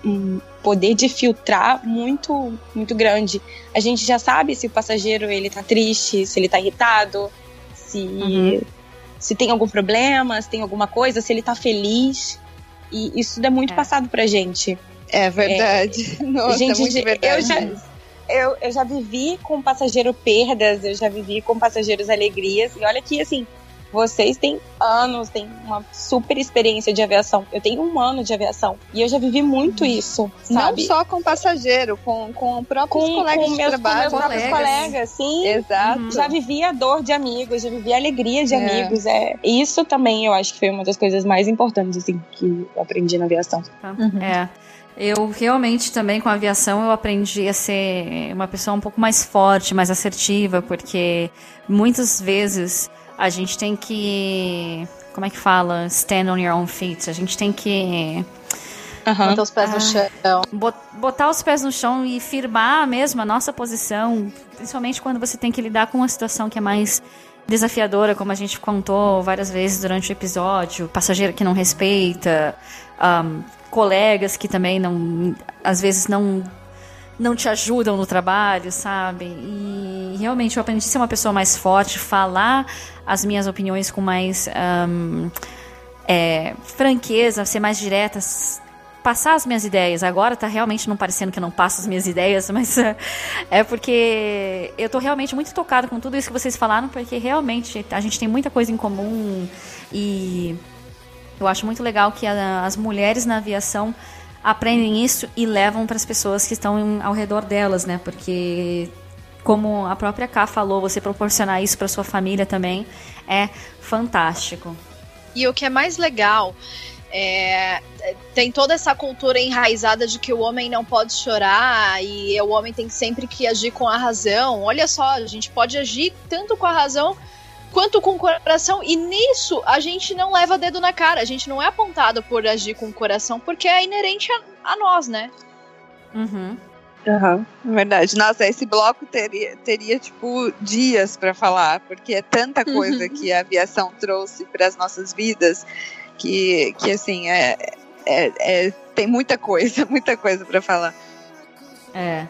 C: um poder de filtrar muito, muito grande. A gente já sabe se o passageiro ele tá triste, se ele tá irritado, se, uhum. se tem algum problema, se tem alguma coisa, se ele tá feliz. E isso é muito é. passado pra gente.
E: É verdade. É, Nossa, gente, é muito verdade.
C: Eu já, eu, eu já vivi com passageiro perdas, eu já vivi com passageiros alegrias. E olha que, assim, vocês têm anos, têm uma super experiência de aviação. Eu tenho um ano de aviação. E eu já vivi muito isso, sabe?
E: Não só com passageiro, com, com próprios com, colegas com meus, de trabalho.
C: Com meus próprios colegas, sim.
E: Exato.
C: Uhum. Já vivi a dor de amigos, já vivi a alegria de é. amigos. É. Isso também eu acho que foi uma das coisas mais importantes, assim, que eu aprendi na aviação.
A: Uhum. É. Eu realmente também com a aviação eu aprendi a ser uma pessoa um pouco mais forte, mais assertiva, porque muitas vezes a gente tem que. Como é que fala? Stand on your own feet. A gente tem que.
B: Uhum. Botar os pés ah, no chão.
A: Botar os pés no chão e firmar mesmo a nossa posição, principalmente quando você tem que lidar com uma situação que é mais desafiadora, como a gente contou várias vezes durante o episódio, passageiro que não respeita, um, colegas que também não, às vezes não não te ajudam no trabalho, sabe? E realmente eu aprendi a ser uma pessoa mais forte, falar as minhas opiniões com mais um, é, franqueza, ser mais direta, passar as minhas ideias. Agora tá realmente não parecendo que eu não passo as minhas ideias, mas é porque eu tô realmente muito tocada com tudo isso que vocês falaram, porque realmente a gente tem muita coisa em comum e eu acho muito legal que a, as mulheres na aviação aprendem isso e levam para as pessoas que estão ao redor delas, né? Porque como a própria Ká falou, você proporcionar isso para sua família também é fantástico.
B: E o que é mais legal é, tem toda essa cultura enraizada de que o homem não pode chorar e o homem tem sempre que agir com a razão. Olha só, a gente pode agir tanto com a razão quanto com o coração. E nisso a gente não leva dedo na cara, a gente não é apontado por agir com o coração, porque é inerente a, a nós, né?
A: Uhum.
E: Uhum, verdade. Nossa, esse bloco teria, teria tipo, dias para falar, porque é tanta coisa uhum. que a aviação trouxe para as nossas vidas que, que assim, é, é, é, tem muita coisa, muita coisa para falar.
A: É.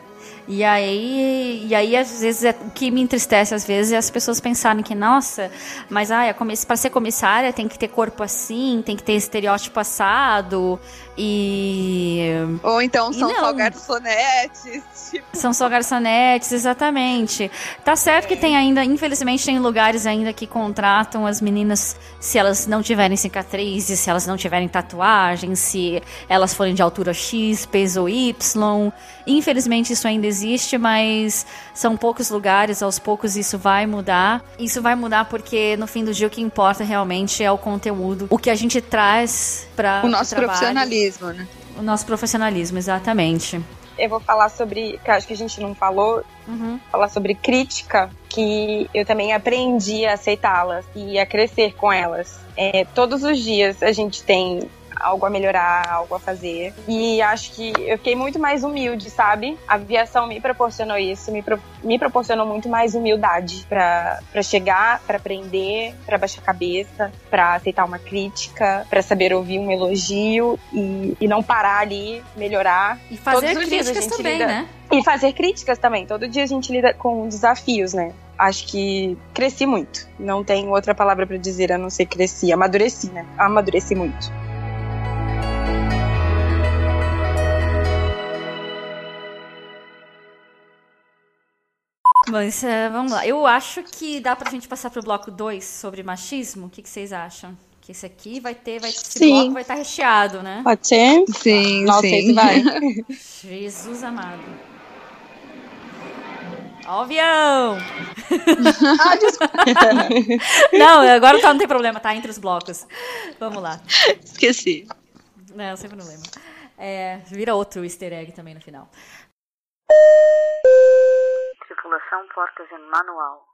A: E aí, e aí às vezes, é, o que me entristece às vezes é as pessoas pensarem que, nossa, mas ah, para ser comissária tem que ter corpo assim, tem que ter estereótipo assado e...
E: Ou então são só garçonetes. Tipo...
A: São só garçonetes, exatamente. Tá certo que tem ainda, infelizmente, tem lugares ainda que contratam as meninas se elas não tiverem cicatrizes, se elas não tiverem tatuagem, se elas forem de altura X, peso Y. Infelizmente isso ainda existe, mas são poucos lugares, aos poucos isso vai mudar. Isso vai mudar porque no fim do dia o que importa realmente é o conteúdo, o que a gente traz para
E: o nosso profissionalismo, né?
A: O nosso profissionalismo, exatamente
C: eu vou falar sobre, que acho que a gente não falou, uhum. falar sobre crítica, que eu também aprendi a aceitá-las e a crescer com elas. É, todos os dias a gente tem algo a melhorar, algo a fazer. E acho que eu fiquei muito mais humilde, sabe? A aviação me proporcionou isso, me, pro, me proporcionou muito mais humildade para chegar, para aprender, para baixar a cabeça, para aceitar uma crítica, para saber ouvir um elogio e, e não parar ali, melhorar.
A: E fazer Todos críticas também, lida... né?
C: E fazer críticas também. Todo dia a gente lida com desafios, né? Acho que cresci muito. Não tenho outra palavra para dizer a não ser cresci. Amadureci, né? Amadureci muito.
A: Mas uh, vamos lá. Eu acho que dá pra gente passar pro bloco 2 sobre machismo. O que, que vocês acham? Que esse aqui vai ter, vai, esse sim. bloco vai estar tá recheado, né?
C: Pode ser?
E: Sim,
C: Não
E: sim.
C: sei se vai.
A: Jesus amado. Ó o avião!
C: ah, desculpa.
A: não, agora tá, não tem problema, tá entre os blocos. Vamos lá.
E: Esqueci.
A: Não, sem problema. É, vira outro easter egg também no final.
J: Tripulação portas em manual.